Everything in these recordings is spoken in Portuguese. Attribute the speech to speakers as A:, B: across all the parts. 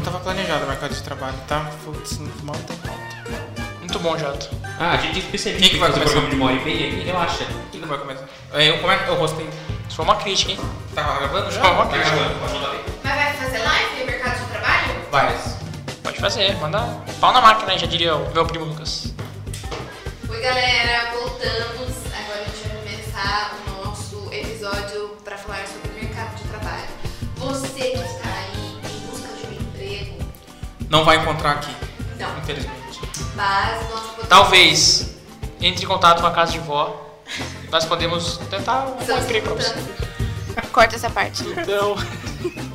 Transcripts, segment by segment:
A: não tava planejado o mercado de trabalho, tá? Putz, mal tem pauta.
B: Muito bom, Jato.
C: Ah, a gente especialista
A: Quem que vai
C: fazer
A: começar?
C: programa de uma hora e meia aqui, relaxa.
A: Quem que vai começar? Eu, como é que eu rostei?
B: Só uma crítica, hein?
A: Tá gravando já?
B: Só uma
C: Tá
B: crítica.
C: gravando, pode mandar.
D: Mas vai fazer live no mercado de trabalho?
A: Vai.
B: Pode fazer, manda pau na máquina, já diria o meu primo Lucas.
D: Oi, galera,
A: Não vai encontrar aqui,
D: não,
A: infelizmente.
D: mas nós podemos.
B: Talvez entre em contato com a casa de vó. Nós podemos tentar um emprego pra você.
D: tentando.
E: Corta essa parte.
B: Então.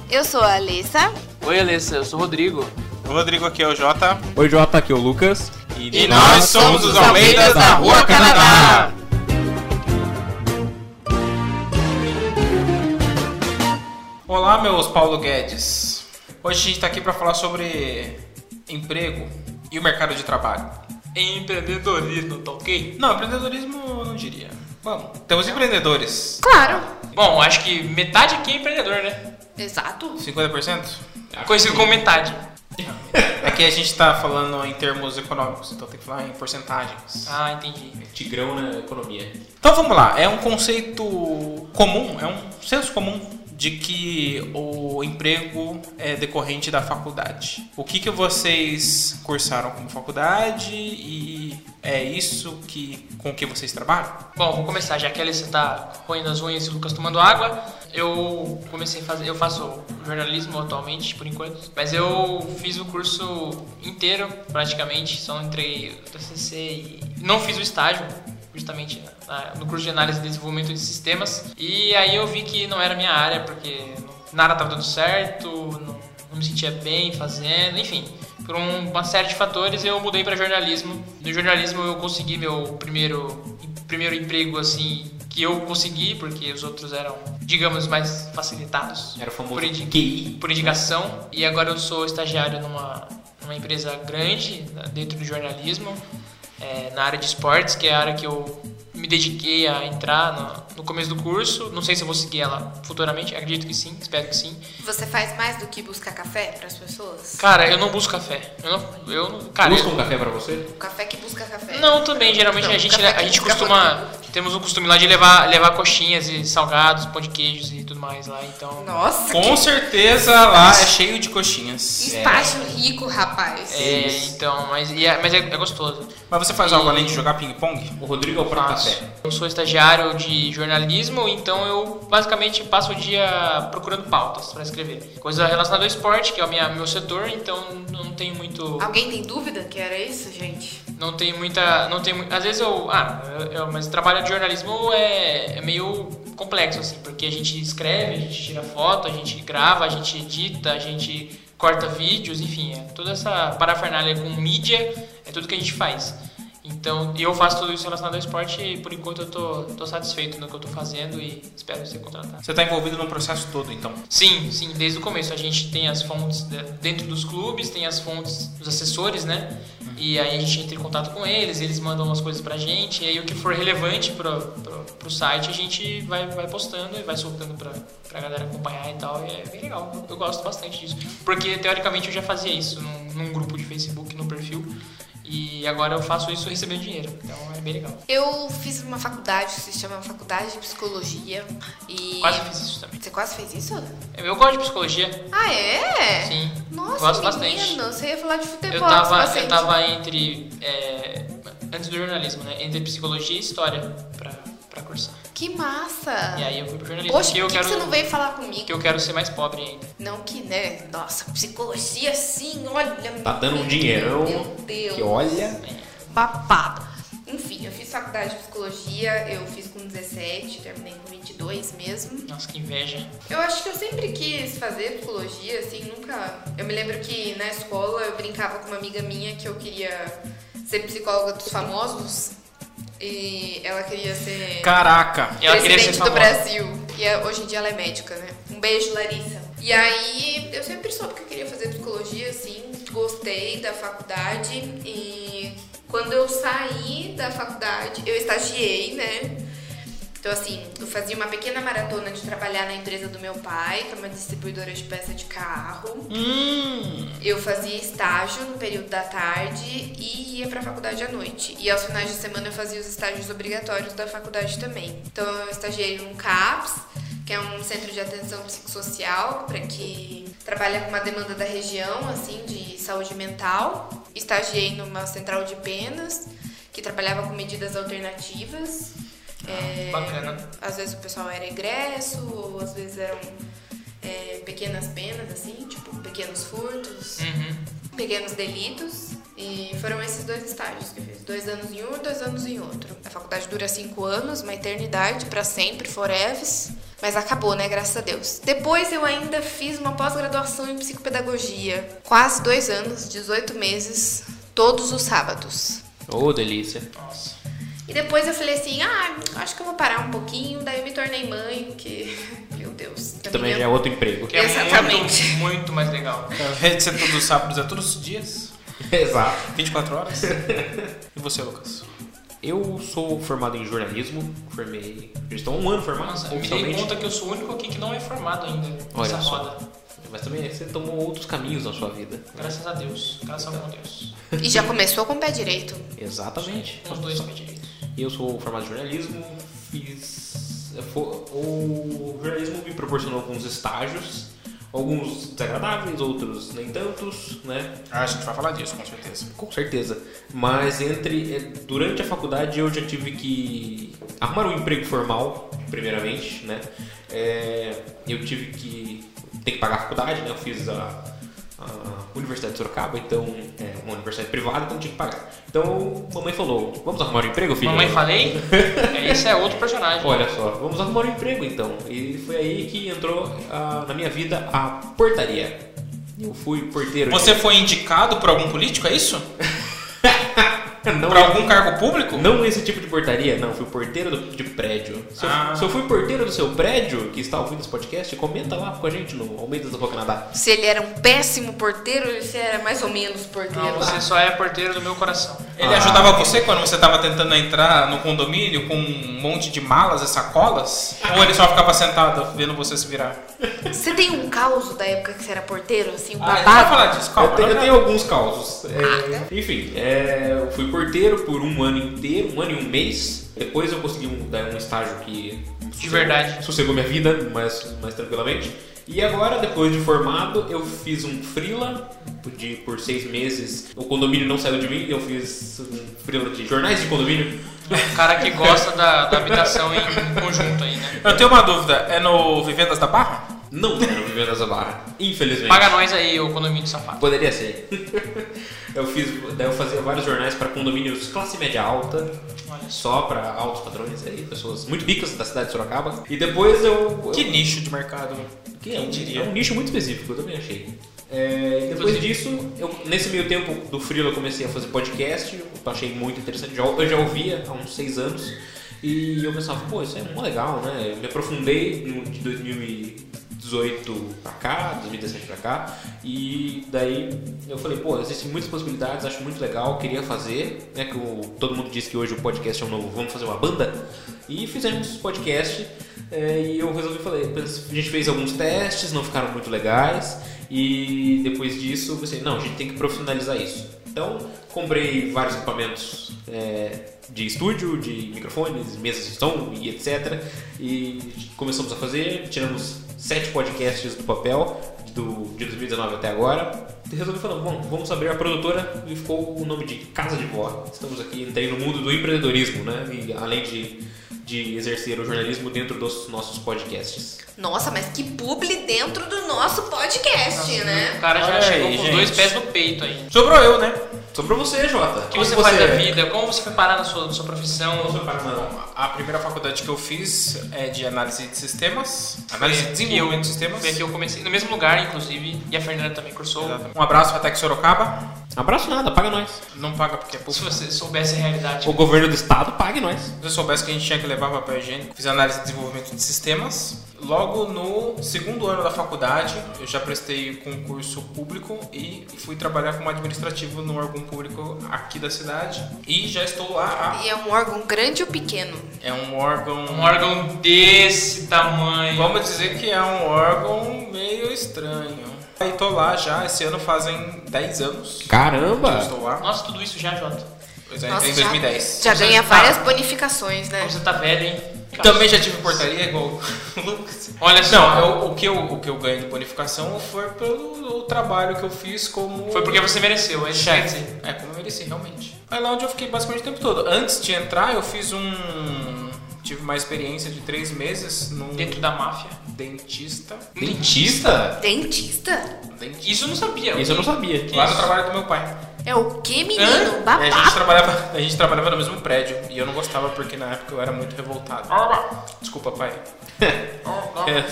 E: Eu sou a Alissa.
B: Oi, Alessa, eu sou o Rodrigo.
A: O Rodrigo aqui é o Jota.
C: Oi, Jota, aqui é o Lucas.
A: E, nós somos os Almeidas da Rua Canadá. Olá, meus Paulo Guedes. Hoje a gente tá aqui para falar sobre emprego e o mercado de trabalho.
B: Empreendedorismo, tá ok?
A: Não, empreendedorismo eu não diria. Vamos, temos empreendedores.
D: Claro.
B: Bom, acho que metade aqui é empreendedor, né?
D: Exato.
A: 50%?
B: Conhecido como metade.
A: É que a gente tá falando em termos econômicos, então tem que falar em porcentagens.
B: Ah, entendi.
C: Tigrão na economia.
A: Então vamos lá, é um conceito comum, é um senso comum de que o emprego é decorrente da faculdade. O que, que vocês cursaram como faculdade e é isso que com que vocês trabalham?
B: Bom, vou começar, já que a Alessa tá roendo as unhas e o Lucas tomando água. Eu comecei a fazer, eu faço jornalismo atualmente, por enquanto. Mas eu fiz o curso inteiro, praticamente, só entrei no TCC e não fiz o estágio, justamente na- no curso de análise e desenvolvimento de sistemas. E aí eu vi que não era minha área, porque nada estava dando certo, não, não me sentia bem fazendo, enfim. Por um- uma série de fatores eu mudei para jornalismo. No jornalismo eu consegui meu primeiro primeiro emprego assim que eu consegui, porque os outros eram, digamos, mais facilitados.
C: Era o famoso
B: por, indi-
C: QI.
B: por indicação. E agora eu sou estagiário numa, numa empresa grande né, dentro do jornalismo, é, na área de esportes, que é a área que eu me dediquei a entrar no, no começo do curso. Não sei se eu vou seguir ela futuramente, acredito que sim, espero que sim.
D: Você faz mais do que buscar café para as pessoas?
B: Cara, eu não busco café. Eu não. Eu não cara,
C: Busca
B: eu-
C: um café pra você?
D: O café que busca café.
B: Não, também. Geralmente
D: Não,
B: a gente, a gente costuma. Temos o costume lá de levar, levar coxinhas e salgados, pão de queijos e tudo mais lá. Então.
D: Nossa,
A: Com certeza lá é cheio de coxinhas.
D: que estágio rico, rapaz.
B: É, então, mas, e é, mas é, é gostoso.
A: Mas você faz algo além de jogar ping-pong?
C: O Rodrigo é o café.
B: Eu sou estagiário de jornalismo, então eu basicamente passo o dia procurando pautas para escrever. Coisa relacionada ao esporte, que é o minha, meu setor, então não tenho muito.
D: Alguém tem dúvida que era isso, gente?
B: Não tem muita. Não tem, às vezes eu. Ah, eu, eu- mas o de jornalismo é, é meio complexo, assim, porque a gente escreve, a gente tira foto, a gente grava, a gente edita, a gente corta vídeos, enfim, é toda essa parafernália com mídia, é tudo que a gente faz. Então, eu faço tudo isso relacionado ao esporte e por enquanto eu tô, tô satisfeito no que eu tô fazendo e espero ser contratado.
A: Você está envolvido no processo todo, então.
B: Sim, sim, desde o começo. A gente tem as fontes de- dentro dos clubes, tem as fontes dos assessores, né? E aí a gente entra em contato com eles, eles mandam umas coisas pra gente, e aí o que for relevante pro, pro, pro site a gente vai, vai postando e vai soltando pra, pra galera acompanhar e tal. E é bem legal, eu, eu gosto bastante disso. Porque teoricamente eu já fazia isso num, num grupo de Facebook, no perfil, e agora eu faço isso recebendo dinheiro. Então é bem legal.
D: Eu fiz uma faculdade que se chama Faculdade de Psicologia e...
B: Quase fiz isso também.
D: Você quase fez isso?
B: Eu gosto de psicologia,
D: Ah, é?
B: sim.
D: Nossa,
B: gosto
D: menino,
B: bastante.
D: você ia falar de futebol.
B: Eu tava, eu tava entre. é, antes do jornalismo, né? Entre psicologia e história pra, pra cursar.
D: Que massa!
B: E aí eu fui pro jornalismo.
D: Poxa,
B: porque
D: por
B: eu
D: que, que
B: quero,
D: você não veio falar comigo?
B: que eu quero ser mais pobre ainda.
D: Não que, né? Nossa, psicologia sim, olha.
C: Tá dando um dinheirão.
D: Meu Deus.
C: Que olha.
D: Babado. Enfim, eu fiz faculdade de psicologia, eu fiz com 17, terminei com 22 mesmo.
B: Nossa, que inveja.
D: Eu acho que eu sempre quis fazer psicologia, assim, nunca. Eu me lembro que na escola eu brincava com uma amiga minha que eu queria ser psicóloga dos famosos. E ela queria ser
A: Caraca!
B: Ela queria ser
D: presidente do. Brasil. E é- hoje em dia ela é médica, né? Um beijo, Larissa. E aí eu sempre soube que eu queria fazer psicologia, assim, gostei da faculdade e quando eu saí da faculdade, eu estagiei, né? Então, assim, eu fazia uma pequena maratona de trabalhar na empresa do meu pai, que é uma distribuidora de peça de carro.
A: Hum,
D: Eu fazia estágio no período da tarde e ia pra faculdade à noite. E aos finais de semana eu fazia os estágios obrigatórios da faculdade também. Então eu estagiei num CAPS, que é um centro de atenção psicossocial, para que trabalha com uma demanda da região, assim, de saúde mental. Estagiei numa central de penas, que trabalhava com medidas alternativas. É,
B: Bacana.
D: às vezes o pessoal era egresso, ou às vezes eram é, pequenas penas, assim, tipo pequenos furtos,
B: Uhum.
D: pequenos delitos. E foram esses dois estágios que eu fiz. Dois anos em um dois anos em outro. A faculdade dura cinco anos, uma eternidade, pra sempre, foreves. Mas acabou, né? Graças a Deus. Depois eu ainda fiz uma pós-graduação em psicopedagogia. Quase dois anos, 18 meses, todos os sábados.
C: Ô, delícia.
B: Nossa.
D: E depois eu falei assim, ah, acho que eu vou parar um pouquinho. Daí eu me tornei mãe, que, meu Deus.
C: Que também já é outro emprego.
B: Que é
D: Exatamente.
B: muito, muito mais legal.
A: Ao invés de ser todos os sábados, é todos os dias.
C: Exato.
A: 24 horas. e você, Lucas?
C: Eu sou formado em jornalismo, formei. Já estou um ano formado,
B: Nossa, eu me dei
C: oficialmente.
B: conta que eu sou o único aqui que não é formado ainda
C: Olha
B: nessa
C: só.
B: roda.
C: Mas também você tomou outros caminhos na sua vida.
B: Graças a Deus. Graças a Deus.
D: E já começou com o pé direito.
C: Exatamente.
B: Os dois pés direitos.
C: Eu sou formado em jornalismo, fiz. O jornalismo me proporcionou alguns estágios, alguns desagradáveis, outros nem tantos, né?
A: Ah, a gente vai falar disso, com certeza.
C: Com certeza. Mas entre eh, durante a faculdade eu já tive que arrumar um emprego formal, primeiramente, né? É, eu tive que ter que pagar a faculdade, né? Eu fiz a, a Universidade de Sorocaba, então é uma universidade privada, então tinha que pagar. Então mamãe falou: "Vamos arrumar um emprego, filho?"
B: Mamãe falei? É, Esse é outro personagem.
C: Olha só, vamos arrumar um emprego então. E foi aí que entrou ah, na minha vida a portaria. Eu fui porteiro.
A: Você foi indicado por algum político, é isso?
C: não
A: Por algum cargo público?
C: Não esse tipo de portaria, não. Fui porteiro do- de prédio. Se eu,
A: Ah.
C: se eu fui porteiro do seu prédio, que está ouvindo esse podcast, comenta lá com a gente no Almeida da Rua Canadá.
D: Se ele era um péssimo porteiro, ou se era mais ou menos porteiro.
B: Não, você só é porteiro do meu coração.
A: Ele
C: Ah.
A: ajudava você quando você estava tentando entrar no condomínio com um monte de malas e sacolas? Ou ele só ficava sentado vendo você se virar?
D: Você tem um caos da época que você era porteiro, assim, um
A: Ah,
D: babado?
A: falar disso, calma.
C: eu, tenho, eu tenho alguns causos. É,
D: Ah,
C: enfim, é, eu fui porteiro por um ano inteiro, um ano e um mês. Depois eu consegui um, dar um estágio que
B: De verdade.
C: sossegou minha vida mais, mais tranquilamente. E agora, depois de formado, eu fiz um freela de, por seis meses. O condomínio não saiu de mim, eu fiz um freela de jornais de condomínio.
B: Um cara que gosta da, da habitação em conjunto aí, né?
A: Eu tenho uma dúvida, é no Vivendas da Barra?
C: Não era o Vivendas da Barra, infelizmente.
B: Paga nós aí, o condomínio do safado.
C: Poderia ser. eu fiz, daí eu fazia vários jornais para condomínios classe média alta,
B: Olha
C: só para altos padrões aí, pessoas muito ricas da cidade de Sorocaba. E depois eu.
A: Que nicho de mercado?
C: Que é
A: Quem
C: um,
A: diria?
C: é um nicho muito específico, eu também achei. É, depois disso, eu, nesse meio tempo do Freela eu comecei a fazer podcast, eu achei muito interessante, já- eu já ouvia há uns seis anos, e eu pensava, pô, isso é mó legal, né? Eu me aprofundei no, de 2018 pra cá, 2017 pra cá, e daí eu falei, pô, existem muitas possibilidades, acho muito legal, queria fazer, né? Que o- todo mundo diz que hoje o podcast é um novo, vamos fazer uma banda, e fizemos podcast, é, e eu resolvi falei, a gente fez alguns testes, não ficaram muito legais, e depois disso eu pensei, não, a gente tem que profissionalizar isso. Então, comprei vários equipamentos é, de estúdio, de microfones, mesas de som e etc. E começamos a fazer, tiramos sete podcasts do papel, do, de 2019 até agora. E resolvi falar, bom, vamos abrir a produtora e ficou o nome de Casa de Vó. Estamos aqui, entrei no mundo do empreendedorismo, né? E além de, de exercer o jornalismo dentro dos nossos podcasts.
D: Nossa, mas que publi dentro do nosso podcast,
B: O
D: né?
B: cara já
A: Olha
B: chegou
A: aí,
B: com os
A: gente.
B: dois pés no peito aí.
A: Sobrou eu, né?
C: Sobre você, Jota.
B: O que você faz da vida? Como você foi parar na sua, na sua profissão?
A: A primeira faculdade que eu fiz é de análise de sistemas, análise de desenvolvimento de sistemas.
B: Foi aqui eu comecei, no mesmo lugar, inclusive, e a Fernanda também cursou.
A: Exatamente. Um abraço pra Tec Sorocaba.
C: Abraço nada, paga nós.
A: Não paga porque é
B: Se
A: público.
B: você soubesse a realidade.
C: O governo do estado pague nós.
A: Se eu soubesse que a gente tinha que levar papel higiênico, fiz análise de desenvolvimento de sistemas. Logo no segundo ano da faculdade, eu já prestei concurso público e fui trabalhar como administrativo no órgão público aqui da cidade. E já estou lá.
D: E é um órgão grande ou pequeno?
A: É um órgão.
B: Um órgão desse tamanho.
A: Vamos dizer que é um órgão meio estranho. E tô lá já, esse ano fazem 10 anos que eu
C: Caramba!
A: estou lá.
B: Nossa, tudo isso já, Jota.
A: Pois é,
D: Nossa,
A: entrei em 2010.
D: Já, já ganha
B: tá-
D: várias bonificações, né?
B: Como você tá velho, hein?
A: Também já tive portaria igual o Lucas.
B: Olha só.
A: Não, eu- o, que eu, o que eu ganho de bonificação foi pelo o trabalho que eu fiz como.
B: Foi porque você mereceu, é isso que quer
A: chefe. É, como eu mereci, realmente. Aí lá onde eu fiquei basicamente o tempo todo. Antes de entrar, eu fiz um. Tive uma experiência de três meses num
B: Dentro da máfia.
A: dentista.
C: Dentista?
D: Dentista?
A: Dentista.
B: Isso eu não sabia.
C: Isso eu não sabia.
A: Lá no trabalho do meu pai.
D: É o que, menino?
A: É, a, gente
D: Babado.
A: trabalhava, a gente trabalhava no mesmo prédio e eu não gostava porque na época eu era muito revoltado. Desculpa, pai. É,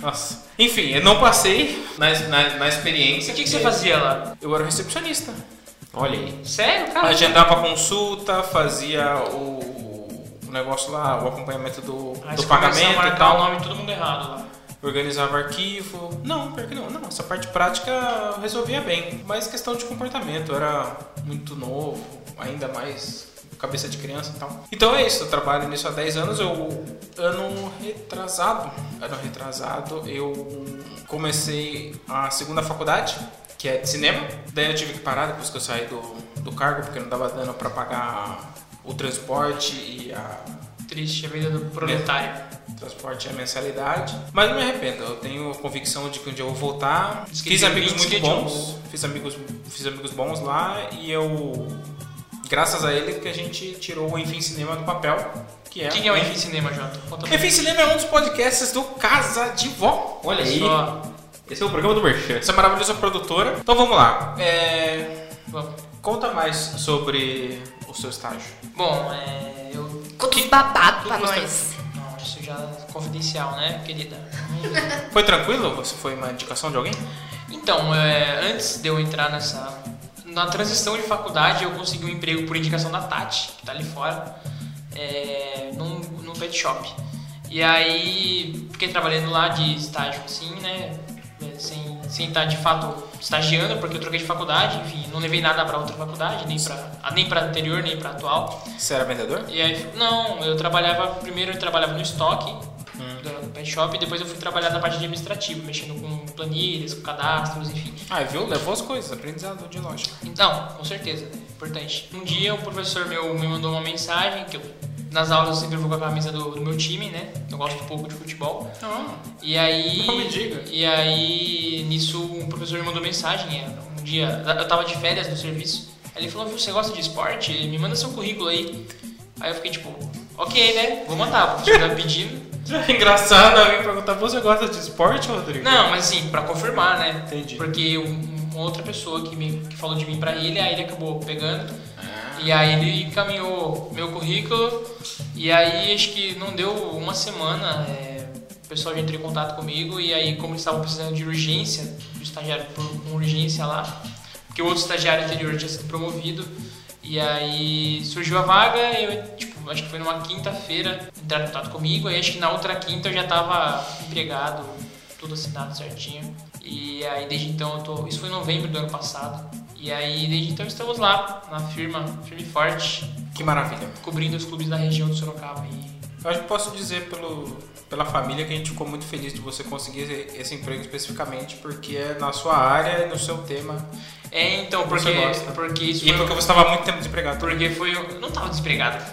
A: nossa. Enfim, eu não passei na, na, na experiência.
B: O que, que você fazia lá?
A: Eu era recepcionista.
C: Olha aí.
B: Sério, cara?
A: Agendava consulta, fazia o, o negócio lá, o acompanhamento do, do
B: começou a
A: pagamento e
B: marcar o
A: tal.
B: nome de todo mundo errado lá.
A: Organizava arquivo. Não, pior que não. Não, essa parte prática eu resolvia bem. Mas questão de comportamento, eu era muito novo, ainda mais cabeça de criança e tal. Então é isso, eu trabalho nisso há 10 anos. Eu, ano retrasado, ano retrasado, eu comecei a segunda faculdade, que é de cinema. Daí eu tive que parar depois que eu saí do, do cargo, porque não dava dano pra pagar o transporte e a
B: Triste, a vida do proletário.
A: Transporte a mensalidade. Mas não me arrependo, eu tenho convicção de que um dia eu vou voltar.
B: Que
A: Fiz amigos muito
B: que
A: bons, fiz amigos, fiz amigos bons lá e eu, graças a ele, que a gente tirou o Enfim Cinema do papel, que é.
B: O que, que é o Enfim Cinema, Jota?
A: Enfim Cinema é um dos podcasts do Casa de Vó.
C: Olha aí.
B: Só.
C: Esse é o programa do Merchan.
A: Essa maravilhosa produtora. Então vamos lá. É,
B: Vamos.
A: Conta mais sobre o seu estágio.
B: Bom, é. Eu.
D: Conta os babados pra nós.
B: Já confidencial, né, querida?
A: Foi tranquilo? Você foi uma indicação de alguém?
B: Então, é, antes de eu entrar nessa. Na transição de faculdade, eu consegui um emprego por indicação da Tati, que tá ali fora, é, num, num pet shop. E aí, fiquei trabalhando lá de estágio, assim, né? É, Sem, estar de fato estagiando, porque eu troquei de faculdade, enfim, não levei nada pra outra faculdade, nem ah, nem pra anterior, nem pra atual.
A: Você era vendedor?
B: E aí, não, eu trabalhava, primeiro eu trabalhava no estoque do, do pet shop, e depois eu fui trabalhar na parte administrativa, mexendo com planilhas, com cadastros, enfim.
A: Ah, viu? Levou as coisas, aprendizado de lógica.
B: Então, com certeza, né? importante. Um dia o professor meu me mandou uma mensagem que eu, nas aulas eu sempre vou com a camisa do, do meu time, né? Eu gosto pouco de futebol.
A: Ah,
B: E aí.
A: Não me diga.
B: E aí, nisso, um professor me mandou mensagem. é, Um dia, eu tava de férias no serviço. Aí ele falou: Viu, você gosta de esporte? Me manda seu currículo aí. Aí eu fiquei tipo: Ok, né? Vou mandar. O professor tá pedindo.
A: É engraçado alguém perguntar, você gosta de esporte, Rodrigo?
B: Não, mas assim, pra confirmar, né?
A: Entendi.
B: Porque um- uma outra pessoa que, me, que falou de mim pra ele, aí ele acabou pegando.
A: Ah.
B: E aí ele encaminhou meu currículo. E aí acho que não deu uma semana, é, o pessoal já entrou em contato comigo. E aí, como eles estavam precisando de urgência, do estagiário por, com urgência lá, porque o outro estagiário anterior tinha sido promovido. E aí surgiu a vaga, eu tipo, acho que foi numa quinta-feira, entraram em contato comigo, aí acho que na outra quinta eu já tava empregado, tudo assinado certinho. E aí desde então eu tô. Isso foi em novembro do ano passado. E aí desde então estamos lá, na firma, firme e forte,
A: Que maravilha.
B: cobrindo os clubes da região de Sorocaba. E
A: Eu acho que posso dizer pelo, pela família que a gente ficou muito feliz de você conseguir esse, emprego especificamente, porque é na sua área e no seu tema.
B: É, então,
A: Você
B: porque,
A: gosta.
B: porque isso
A: E
B: foi,
A: porque você estava muito tempo desempregado.
B: porque foi. Eu não tava desempregado.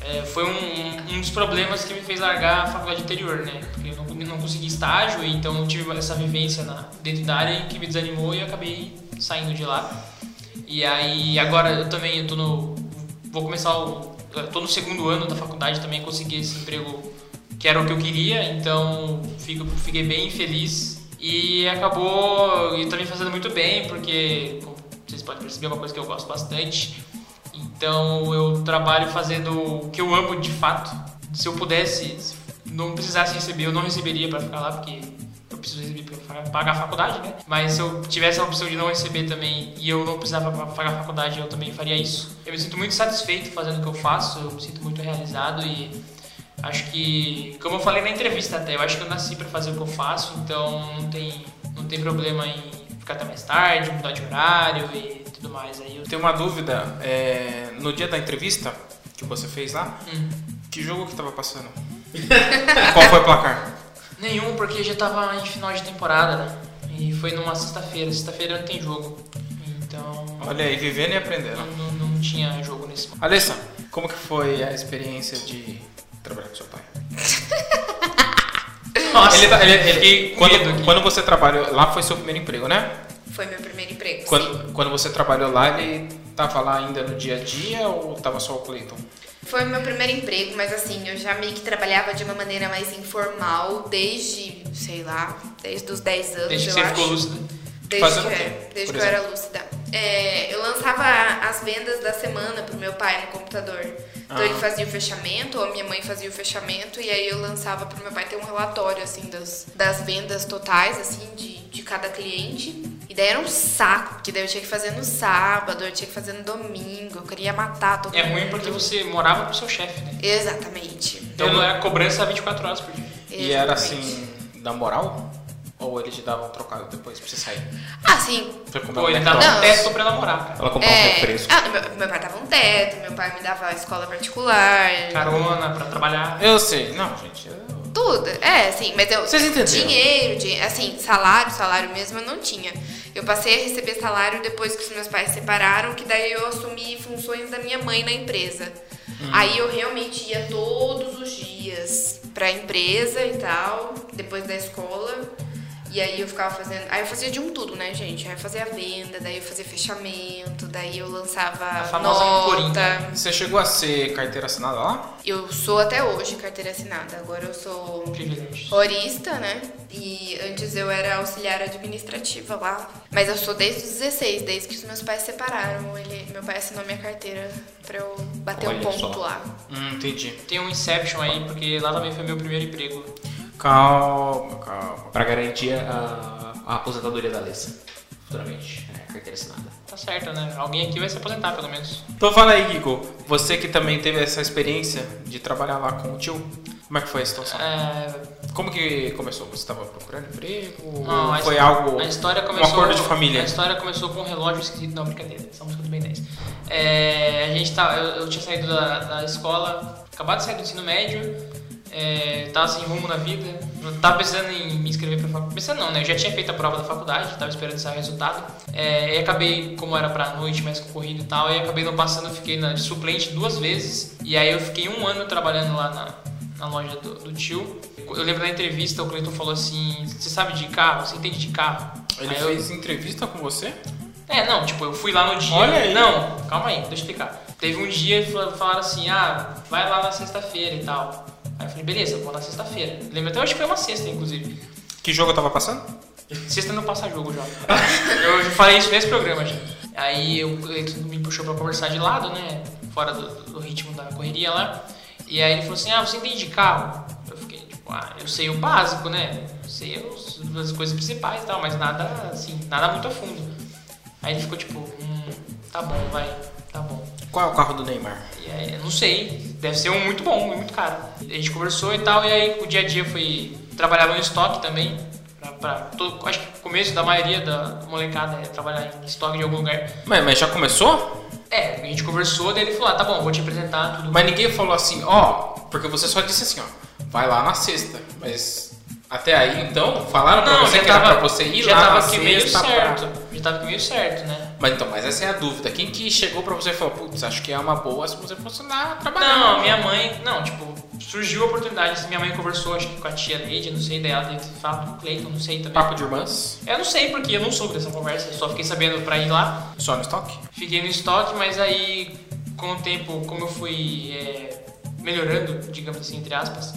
B: É, foi um, um dos problemas que me fez largar a faculdade anterior, né? Porque eu não, não consegui estágio, então eu tive essa vivência na, dentro da área que me desanimou e eu acabei saindo de lá. E aí, agora eu também eu tô no. Vou começar o. tô no segundo ano da faculdade também, consegui esse emprego que era o que eu queria, então fico, fiquei bem feliz. E acabou e também fazendo muito bem, porque como vocês podem perceber, é uma coisa que eu gosto bastante. Então eu trabalho fazendo o que eu amo de fato. Se eu pudesse, se não precisasse receber, eu não receberia para ficar lá, porque preciso receber para pagar a faculdade, né? Mas se eu tivesse a opção de não receber também e eu não precisava pa- pagar a faculdade, eu também faria isso. Eu me sinto muito satisfeito fazendo o que eu faço, eu me sinto muito realizado e acho que, como eu falei na entrevista até, eu acho que eu nasci para fazer o que eu faço, então não tem, não tem problema em ficar até mais tarde, mudar de horário e tudo mais. Aí eu
A: Tem uma dúvida, é, no dia da entrevista que você fez lá,
B: Hum.
A: que jogo que tava passando? Qual foi o placar?
B: Nenhum, porque já tava em final de temporada, né? E foi numa sexta-feira. Sexta-feira não tem jogo. Então.
A: Olha aí, vivendo e
B: Não,
A: aprendendo.
B: não, não tinha jogo nesse momento.
A: Alessa, como que foi a experiência de trabalhar com seu pai?
B: Nossa,
A: Ele, tá- ele- ele- quando, quando você trabalhou lá, foi seu primeiro emprego, né?
D: Foi meu primeiro emprego. sim.
A: Quando, quando você trabalhou lá, ele tava lá ainda no dia a dia ou tava só o Cleiton?
D: Foi meu primeiro emprego, mas assim, eu já meio que trabalhava de uma maneira mais informal desde, sei lá, desde os 10 anos,
B: Desde que
D: eu
B: você
D: acho.
B: ficou lúcida.
D: Desde
A: Fazendo
D: que,
A: o
D: é, desde que eu era lúcida. É, eu lançava as vendas da semana pro meu pai no computador. Então
A: Ah.
D: ele fazia o fechamento, ou a minha mãe fazia o fechamento, e aí eu lançava pro meu pai ter um relatório, assim, das, das vendas totais, assim, de, de cada cliente. E daí era um saco, porque daí eu tinha que fazer no sábado, eu tinha que fazer no domingo, eu queria matar todo
B: É
D: mundo.
B: ruim porque você morava com o seu chefe, né?
D: Exatamente.
B: Então não era cobrança 24 horas por dia.
A: E era
D: Exatamente.
A: assim, da moral? Ou ele te dava um trocado depois pra você sair?
D: Assim,
A: Foi comer
B: Pô,
A: um
B: ele dava um teto pra namorar, cara.
C: Ela comprava um
D: É,
C: refresco.
D: ah, meu, meu pai dava um teto, meu pai me dava escola particular.
B: Carona pra trabalhar.
A: Eu sei. Não, gente. eu-
D: Tudo, é, assim, mas eu.
A: Vocês entenderam?
D: Dinheiro, dinhe- assim, salário, salário mesmo eu não tinha. Eu passei a receber salário depois que os meus pais se separaram, que daí eu assumi funções da minha mãe na empresa.
A: Hum.
D: Aí eu realmente ia todos os dias pra empresa e tal, depois da escola. E aí eu ficava fazendo. Aí eu fazia de um tudo, né, gente? Aí eu fazia venda, daí eu fazia fechamento, daí eu lançava
B: A famosa
D: nota.
A: Você chegou a ser carteira assinada lá?
D: Eu sou até hoje carteira assinada. Agora eu sou horista, né? E antes eu era auxiliar administrativa lá. Mas eu sou desde os 16, desde que os meus pais se separaram. Ele, meu pai assinou minha carteira pra eu bater
C: Olha
D: um ponto
C: só.
D: lá.
A: Hum, entendi.
B: Tem um Inception aí, porque lá também foi meu primeiro emprego.
A: Calma, calma.
C: Pra garantir a, a aposentadoria da Alessa. Futuramente. É, carteira assinada.
B: Tá certo, né? Alguém aqui vai se aposentar, pelo menos.
A: Então fala aí, Gigo. Você que também teve essa experiência de trabalhar lá com o tio, como é que foi a situação?
B: É,
A: Como que começou? Você estava procurando emprego?
B: Não, a
A: foi algo.
B: A história começou.
A: um acordo de família?
B: A história começou com um relógio esquisito. Não, brincadeira. Essa música do Ben 10. É, a gente tá, eu, eu tinha saído da, da escola, acabado de sair do ensino médio, é, tava sem rumo na vida, tava pensando em me inscrever pra faculdade. Pensando não, né? Eu já tinha feito a prova da faculdade, tava esperando sair o resultado. É, e acabei, como era pra noite, mais concorrido e tal, e acabei não passando, eu fiquei na, de suplente duas vezes. E aí eu fiquei um ano trabalhando lá na, na loja do, do tio. Eu lembro da entrevista, o Cleiton falou assim: Você sabe de carro? Você entende de carro?
A: Ele
B: Aí eu-
A: fez entrevista com você?
B: é, não, tipo, eu fui lá no dia.
A: Olha aí.
B: Não, calma aí, deixa eu explicar. Teve um dia e fal- falaram assim: ah, vai lá na sexta-feira e tal. Aí eu falei: beleza, vou na sexta-feira. Lembro até hoje que foi uma sexta, inclusive.
A: Que jogo eu tava passando?
B: Sexta não passa jogo já. eu falei isso nesse programa já. Aí eu, ele me puxou pra conversar de lado, né? Fora do, do ritmo da correria lá. E aí ele falou assim: ah, você entende de carro? Eu fiquei tipo, ah, eu sei o básico, né? Eu sei os- as coisas principais e tal, mas nada assim, nada muito a fundo. Aí ele ficou tipo, hum, tá bom, vai.
A: Qual é o carro do Neymar?
B: Eu não sei, deve ser um muito bom, muito caro. A gente conversou e tal, e aí o dia a dia foi. Trabalhava no estoque também. Pra, pra todo, acho que o começo da maioria da molecada é trabalhar em estoque de algum lugar.
A: Mas, mas já começou?
B: É, a gente conversou, daí ele falou: ah, tá bom, vou te apresentar tudo.
A: Mas ninguém falou assim, ó, porque você só disse assim, ó, vai lá na sexta. Mas até aí, então, falaram pra você que era pra você ir
B: já
A: lá
B: tava
A: na
B: aqui meio
A: sexta. pra-
B: certo. Já tava aqui meio certo, né?
A: Mas então, mas essa é a dúvida. Quem que chegou pra você e falou, putz, acho que é uma boa se você fosse lá trabalhar.
B: Não, minha mãe, não, tipo, surgiu a oportunidade, minha mãe conversou, acho que com a tia Leide, não sei, daí ela teve falado com o Cleiton, não sei também.
A: Papo de irmãs,
B: Eu não sei porque eu não soube dessa conversa, eu só fiquei sabendo pra ir lá.
A: só no estoque.
B: Fiquei no estoque, mas aí com o tempo, como eu fui é, melhorando, digamos assim, entre aspas,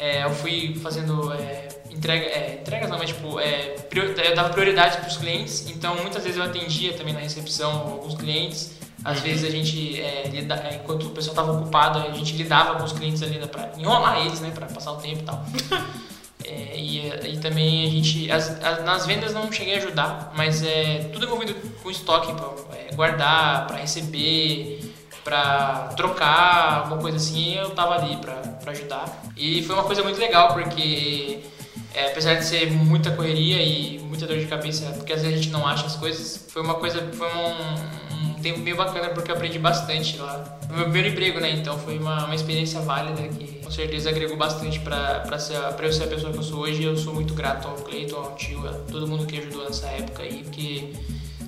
B: é, eu fui fazendo é, entrega, é, entregas, não, mas tipo, é, prior- eu dava prioridade para os clientes, então muitas vezes eu atendia também na recepção alguns clientes. Às vezes a gente, é, lida- é, enquanto o pessoal estava ocupado, a gente lidava com os clientes ali né, para enrolar eles, né, para passar o tempo e tal. É, e, e também a gente, as- as- nas vendas não cheguei a ajudar, mas é tudo envolvido com estoque, pra, é, guardar, para receber, para trocar, alguma coisa assim, eu tava ali para ajudar. E foi uma coisa muito legal porque É, apesar de ser muita correria e muita dor de cabeça, porque às vezes a gente não acha as coisas, foi uma coisa, foi um, um tempo meio bacana porque eu aprendi bastante lá. Foi meu primeiro emprego, né? Então foi uma, uma experiência válida que com certeza agregou bastante pra eu ser a pessoa que eu sou hoje. Eu sou muito grato ao Cleiton, ao tio, a todo mundo que ajudou nessa época aí, porque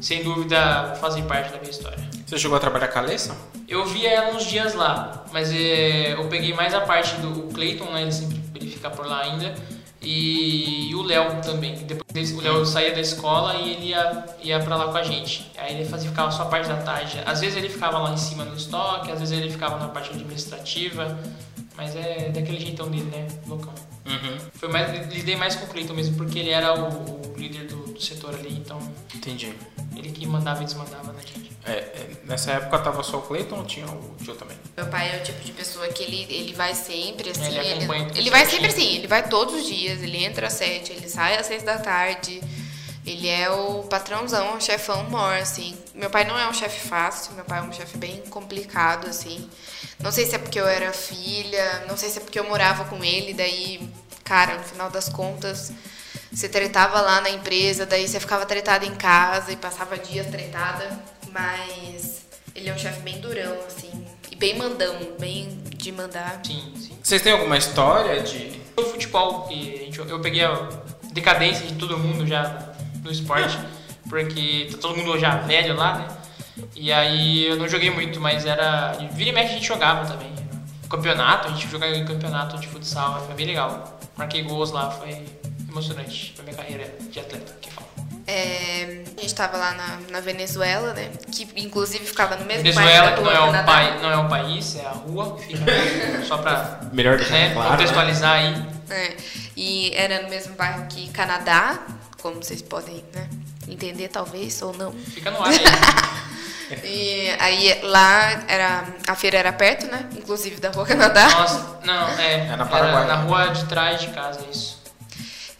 B: sem dúvida fazem parte da minha história.
A: Você chegou a trabalhar com a Alessa?
B: Eu via ela uns dias lá, mas é, eu peguei mais a parte do Cleiton, né? Ele sempre ele fica por lá ainda. E, e o Léo também. Depois o Léo saía da escola e ele ia, ia pra lá com a gente. Aí ele fazia, ficava só a parte da tarde. Às vezes ele ficava lá em cima no estoque, às vezes ele ficava na parte administrativa. Mas é daquele jeitão dele, né? Loucão.
A: Uhum.
B: Foi mais, lidei mais com o Cleiton mesmo, porque ele era o, o líder do, do setor ali, então
A: Entendi.
B: Ele que mandava e desmandava na gente.
A: É, é, nessa época tava só o Cleiton ou tinha o tio também?
D: Meu pai é o tipo de pessoa que ele, ele vai sempre, assim.
B: Ele tudo
D: ele vai sempre assim, ele vai todos os dias, ele entra às sete, ele sai às seis da tarde. Ele é o patrãozão, o chefão maior, assim. Meu pai não é um chefe fácil, meu pai é um chefe bem complicado, assim. Não sei se é porque eu era filha, não sei se é porque eu morava com ele, daí, cara, no final das contas, você tretava lá na empresa, daí você ficava tretada em casa e passava dias tretada, mas ele é um chefe bem durão, assim, e bem mandão, bem de mandar.
B: Sim, sim.
A: Vocês têm alguma história de.
B: Futebol, que gente, eu peguei a decadência de todo mundo já no esporte, porque tá todo mundo já velho lá, né? E aí eu não joguei muito, mas era. Vira e mexe a gente jogava também. Campeonato, a gente jogava em campeonato de futsal, foi bem legal. Marquei gols lá, foi emocionante pra minha carreira de atleta, que fala.
D: É, a gente tava lá na, na Venezuela, né? Que inclusive ficava no mesmo
B: Venezuela,
D: bairro
B: que
D: da
B: não é,
D: Canadá.
B: pai, não é o país, é a rua que fica só pra
C: Melhor
B: né,
C: claro, né?
B: contextualizar aí.
D: É, e era no mesmo bairro que Canadá, como vocês podem né, entender, talvez, ou não.
B: Fica no ar aí.
D: E aí lá era. A feira era perto, né? Inclusive da rua Canadá.
B: Nossa, não, é.
A: É na Paraguai.
B: Era na rua de trás de casa, isso.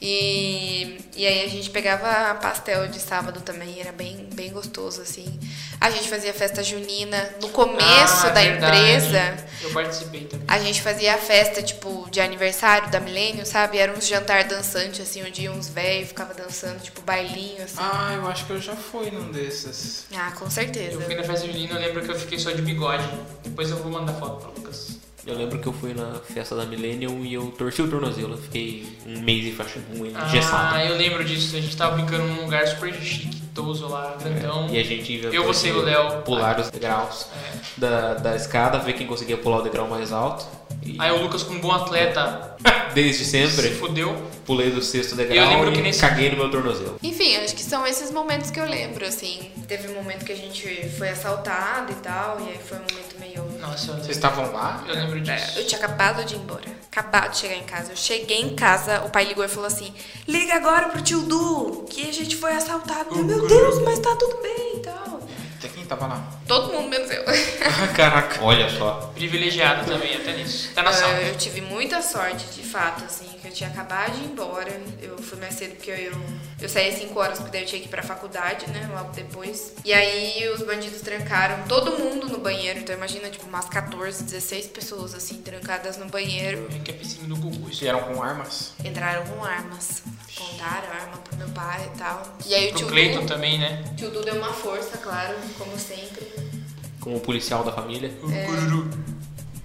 D: E, e aí a gente pegava pastel de sábado também, era bem, bem gostoso, assim. A gente fazia festa junina no começo
B: Ah,
D: da
B: verdade.
D: empresa.
B: Eu participei também.
D: A gente fazia a festa, tipo, de aniversário da Milênio, sabe? Era uns jantar dançante, assim, onde iam uns velhos, ficava dançando, tipo, bailinho, assim.
A: Ah, eu acho que eu já fui num desses.
D: Ah, com certeza.
B: Eu fui na festa junina, eu lembro que eu fiquei só de bigode. Depois eu vou mandar foto pra Lucas.
C: Eu lembro que eu fui na festa da Millennium e eu torci o tornozelo. Eu fiquei um mês e faixa um engessado.
B: Ah, eu lembro disso. A gente tava brincando num lugar super chiquitoso lá, grandão.
C: E a gente ia
B: Eu, você e o Léo.
C: pular os degraus
B: É.
C: da, da escada, ver quem conseguia pular o degrau mais alto. E
B: Aí o Lucas, como bom atleta,
C: desde
B: se
C: sempre,
B: fudeu.
C: pulei do sexto degrau
B: Eu lembro
C: e
B: que nesse-
C: caguei no meu tornozelo.
D: Enfim, acho que são esses momentos que eu lembro, assim. Teve um momento que a gente foi assaltado e tal, e aí foi um momento.
B: Nossa, eu
A: Vocês estavam lá?
B: eu lembro
D: É,
B: disso.
D: Eu tinha acabado de ir embora. Acabado de chegar em casa. Eu cheguei em casa, o pai ligou e falou assim: liga agora pro tio Du, que a gente foi assaltado. Eu, Meu Deus, mas tá tudo bem e tal.
A: Até quem tava lá?
D: Todo mundo menos eu.
A: Caraca.
C: Olha só.
B: Privilegiado também, até nisso. Até na sala.
D: Eu, eu tive muita sorte, de fato, assim, que eu tinha acabado de ir embora. Eu fui mais cedo porque eu, eu saí às 5 horas, porque daí eu tinha que ir pra faculdade, né, logo depois. E aí os bandidos trancaram todo mundo no banheiro. Então imagina, tipo, umas 14, 16 pessoas, assim, trancadas no banheiro.
B: É que é piscina do Gugu isso.
A: Vieram com armas?
D: Entraram com armas. Contaram arma pro meu pai e tal. E aí o
B: Pro
D: tio
B: Cleiton
D: Du,
B: também, né?
D: tio Du deu uma força, claro, como sempre.
C: Como policial da família.
B: Cururu.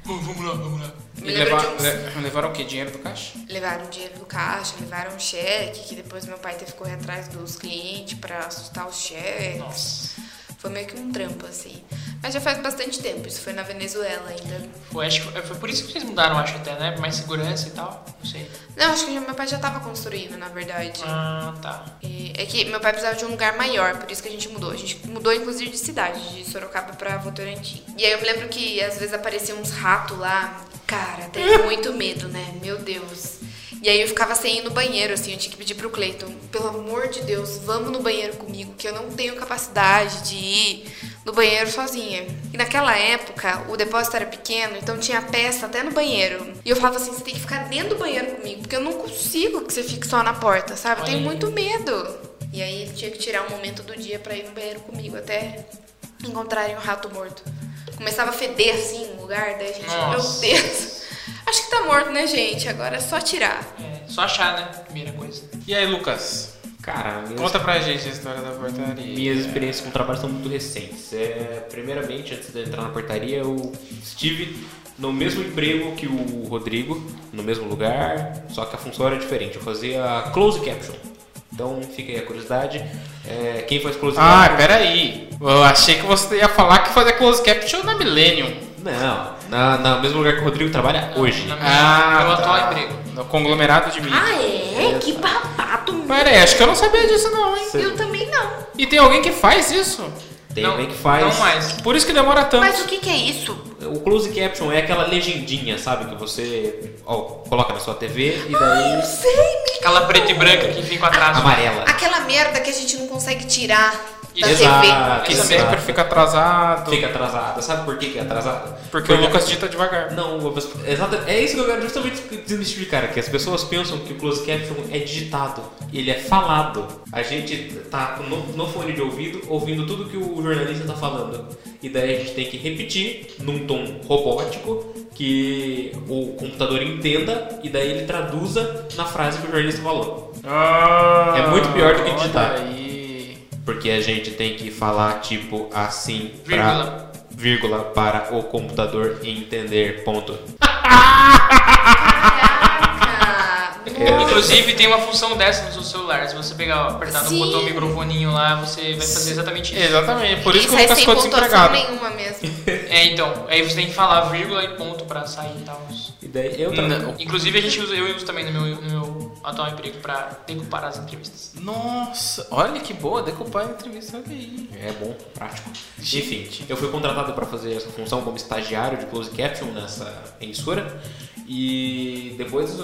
B: Vamos lá, vamos lá.
D: Me
A: levar-
D: uns-
A: le- levaram o quê? Dinheiro do caixa?
D: Levaram dinheiro do caixa, levaram um cheque, que depois meu pai teve que correr atrás dos clientes pra assustar os cheques.
B: Nossa.
D: Foi meio que um trampo, assim. Mas já faz bastante tempo, isso foi na Venezuela ainda.
B: Foi, acho que foi, por isso que vocês mudaram, acho até, né? Mais segurança e tal. Não sei.
D: Não, acho que meu pai já tava construindo, na verdade.
B: Ah, tá.
D: E é que meu pai precisava de um lugar maior, por isso que a gente mudou. A gente mudou, inclusive, de cidade, de Sorocaba pra Votorantim. E aí eu me lembro que às vezes apareciam uns ratos lá. Cara, tenho muito medo, né? Meu Deus. E aí eu ficava sem ir no banheiro, assim, eu tinha que pedir pro Cleiton, pelo amor de Deus, vamos no banheiro comigo, que eu não tenho capacidade de ir no banheiro sozinha. E naquela época, o depósito era pequeno, então tinha peça até no banheiro. E eu falava assim, você tem que ficar dentro do banheiro comigo, porque eu não consigo que você fique só na porta, sabe? Eu tenho muito medo. E aí ele tinha que tirar um momento do dia pra ir no banheiro comigo, até encontrarem o rato morto. Começava a feder assim o lugar, daí a gente,
B: Nossa.
D: meu Deus. Acho que tá morto, né, gente? Agora é só tirar.
B: É, Só achar, né? Primeira coisa.
A: E aí, Lucas?
C: Cara,
A: Conta pra gente a história da portaria.
C: minhas experiências com trabalho são muito recentes. É, primeiramente, antes de eu entrar na portaria, eu estive no mesmo emprego que o Rodrigo, no mesmo lugar, só que a função era diferente. Eu fazia close caption. Então fica aí a curiosidade. É, quem faz close
A: Ah, peraí. Eu achei que você ia falar que fazia close caption na Millennium.
C: Não, na, na mesmo lugar que o Rodrigo trabalha hoje.
B: Na
A: Ah,
B: meu
A: tá.
B: atual emprego.
A: No conglomerado de mídia.
D: Ah, é? Que babado.
A: Peraí, acho que eu não sabia disso não, hein?
D: Eu também não.
A: E tem alguém que faz isso?
C: Tem
B: não,
C: alguém que faz.
B: Não mais.
A: Por isso que demora tanto.
D: Mas o que, que é isso?
C: O close caption é aquela legendinha, sabe? Que você ó, coloca na sua TV e daí.
D: Sei,
B: Aquela preta e branca que fica atrás.
C: amarela.
D: Aquela merda que a gente não consegue tirar da
B: Exato.
D: TV.
A: Que
B: Essa
A: sempre fica atrasado.
C: Fica atrasada. Sabe por que, que é atrasada?
A: Porque o Lucas dita devagar.
C: Não, exato, é isso que eu quero justamente desmistificar aqui. As pessoas pensam que o close caption é digitado, ele é falado. A gente tá no, no fone de ouvido ouvindo tudo que o jornalista tá falando. E daí a gente tem que repetir num tom robótico que o computador entenda e daí ele traduza na frase que o jornalista falou.
A: Ah,
C: É muito pior do que digitar.
A: Aí.
C: Porque a gente tem que falar tipo assim pra
B: Vírgula.
C: vírgula para o computador entender. Ponto.
D: Caraca!
C: É.
B: Inclusive tem uma função dessa no seu celular. Se você pegar, apertar no
D: Sim.
B: botão microfoninho lá, você vai fazer exatamente isso.
A: Exatamente, por isso que o Lucas
D: sem
A: ficou
D: pontuação
A: desempregado.
D: nenhuma mesmo.
B: É, então. Aí você tem que falar vírgula e ponto pra sair e tal.
C: E daí eu
A: Não.
B: Inclusive a gente usa, eu uso também no meu, no meu atual emprego pra decupar as entrevistas.
A: Nossa, olha que boa, decupar a entrevista, olha aí.
C: É bom, prático.
A: Gente.
C: Enfim, eu fui contratado para fazer essa função como estagiário de close caption nessa emissora. E depois,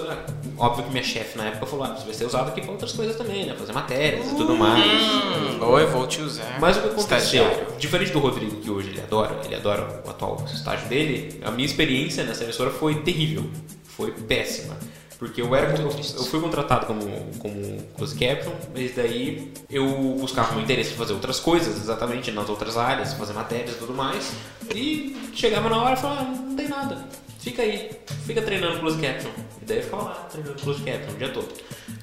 C: óbvio que minha chefe na época falou: ah, você vai ser usado aqui para outras coisas também, né? Fazer matérias e tudo mais.
A: Hum, oi, vou te usar.
C: Mas o que aconteceu?
A: Estagiário.
C: Diferente do Rodrigo, que hoje ele adora, ele adora o atual estágio dele, a minha experiência nessa emissora foi terrível. Foi péssima. Porque eu, era, eu, eu fui contratado como, como close caption, mas daí eu buscava o interesse de fazer outras coisas, exatamente nas outras áreas, fazer matérias e tudo mais. E chegava na hora e falava, ah, não tem nada. Fica aí, fica treinando close caption. E daí eu ficava lá treinando close caption o dia todo.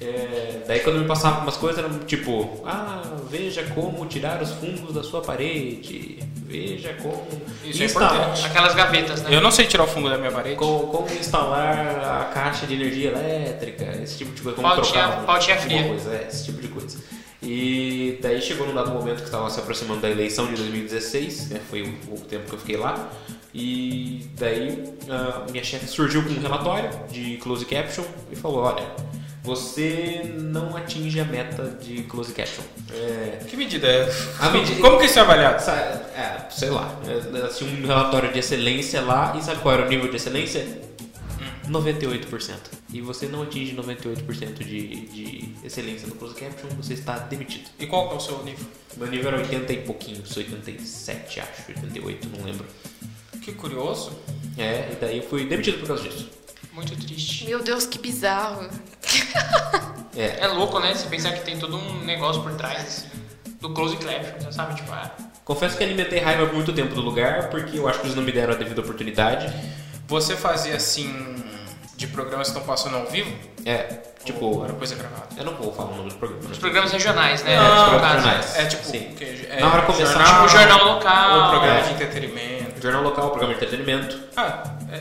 C: É, daí quando me passavam umas coisas eram tipo, ah, veja como tirar os fungos da sua parede, veja como
A: Isso é
C: instalar-
A: importante.
B: Aquelas gavetas, né?
A: Eu não sei tirar o fungo da minha parede.
C: como, como instalar a caixa de energia elétrica, esse tipo de coisa, como
B: Pautinha-
C: trocar
B: pautinha fria.
C: coisa, é, esse tipo de coisa. E daí chegou num dado momento que estava se aproximando da eleição de 2016, né, foi o, o tempo que eu fiquei lá, e daí a minha chefe surgiu com um relatório de close caption e falou, olha, você não atinge a meta de close caption. É,
A: Que medida é?
C: A medida-
A: Como que isso é avaliado?
C: É, sei lá. Tinha um relatório de excelência lá e sabe qual era o nível de excelência? 98%. E você não atinge 98% de, de excelência no close caption, você está demitido.
A: E qual é o seu nível?
C: Meu nível era 80 e pouquinhos, 87 acho, 88, não lembro.
A: Que curioso.
C: É, e daí eu fui demitido por causa disso.
B: Muito triste.
D: Meu Deus, que bizarro.
C: É,
B: É louco, né? Você pensar que tem todo um negócio por trás assim, do close você sabe? Tipo, ah,
C: confesso que alimentei raiva por muito tempo do lugar, porque eu acho que eles não me deram a devida oportunidade.
A: Você fazia assim de programas que estão passando ao vivo?
C: É,
A: Ou
C: tipo,
A: era coisa gravada?
C: eu não vou falar o nome do programa.
B: os programas regionais, né?
C: É,
B: no
C: os programas regionais.
A: É tipo,
C: Sim.
A: que- é,
C: Na hora começar,
A: jornal,
B: Tipo, jornal local.
A: Ou programa
C: É.
A: de entretenimento.
C: Jornal local, programa de entretenimento,
A: Ah, é,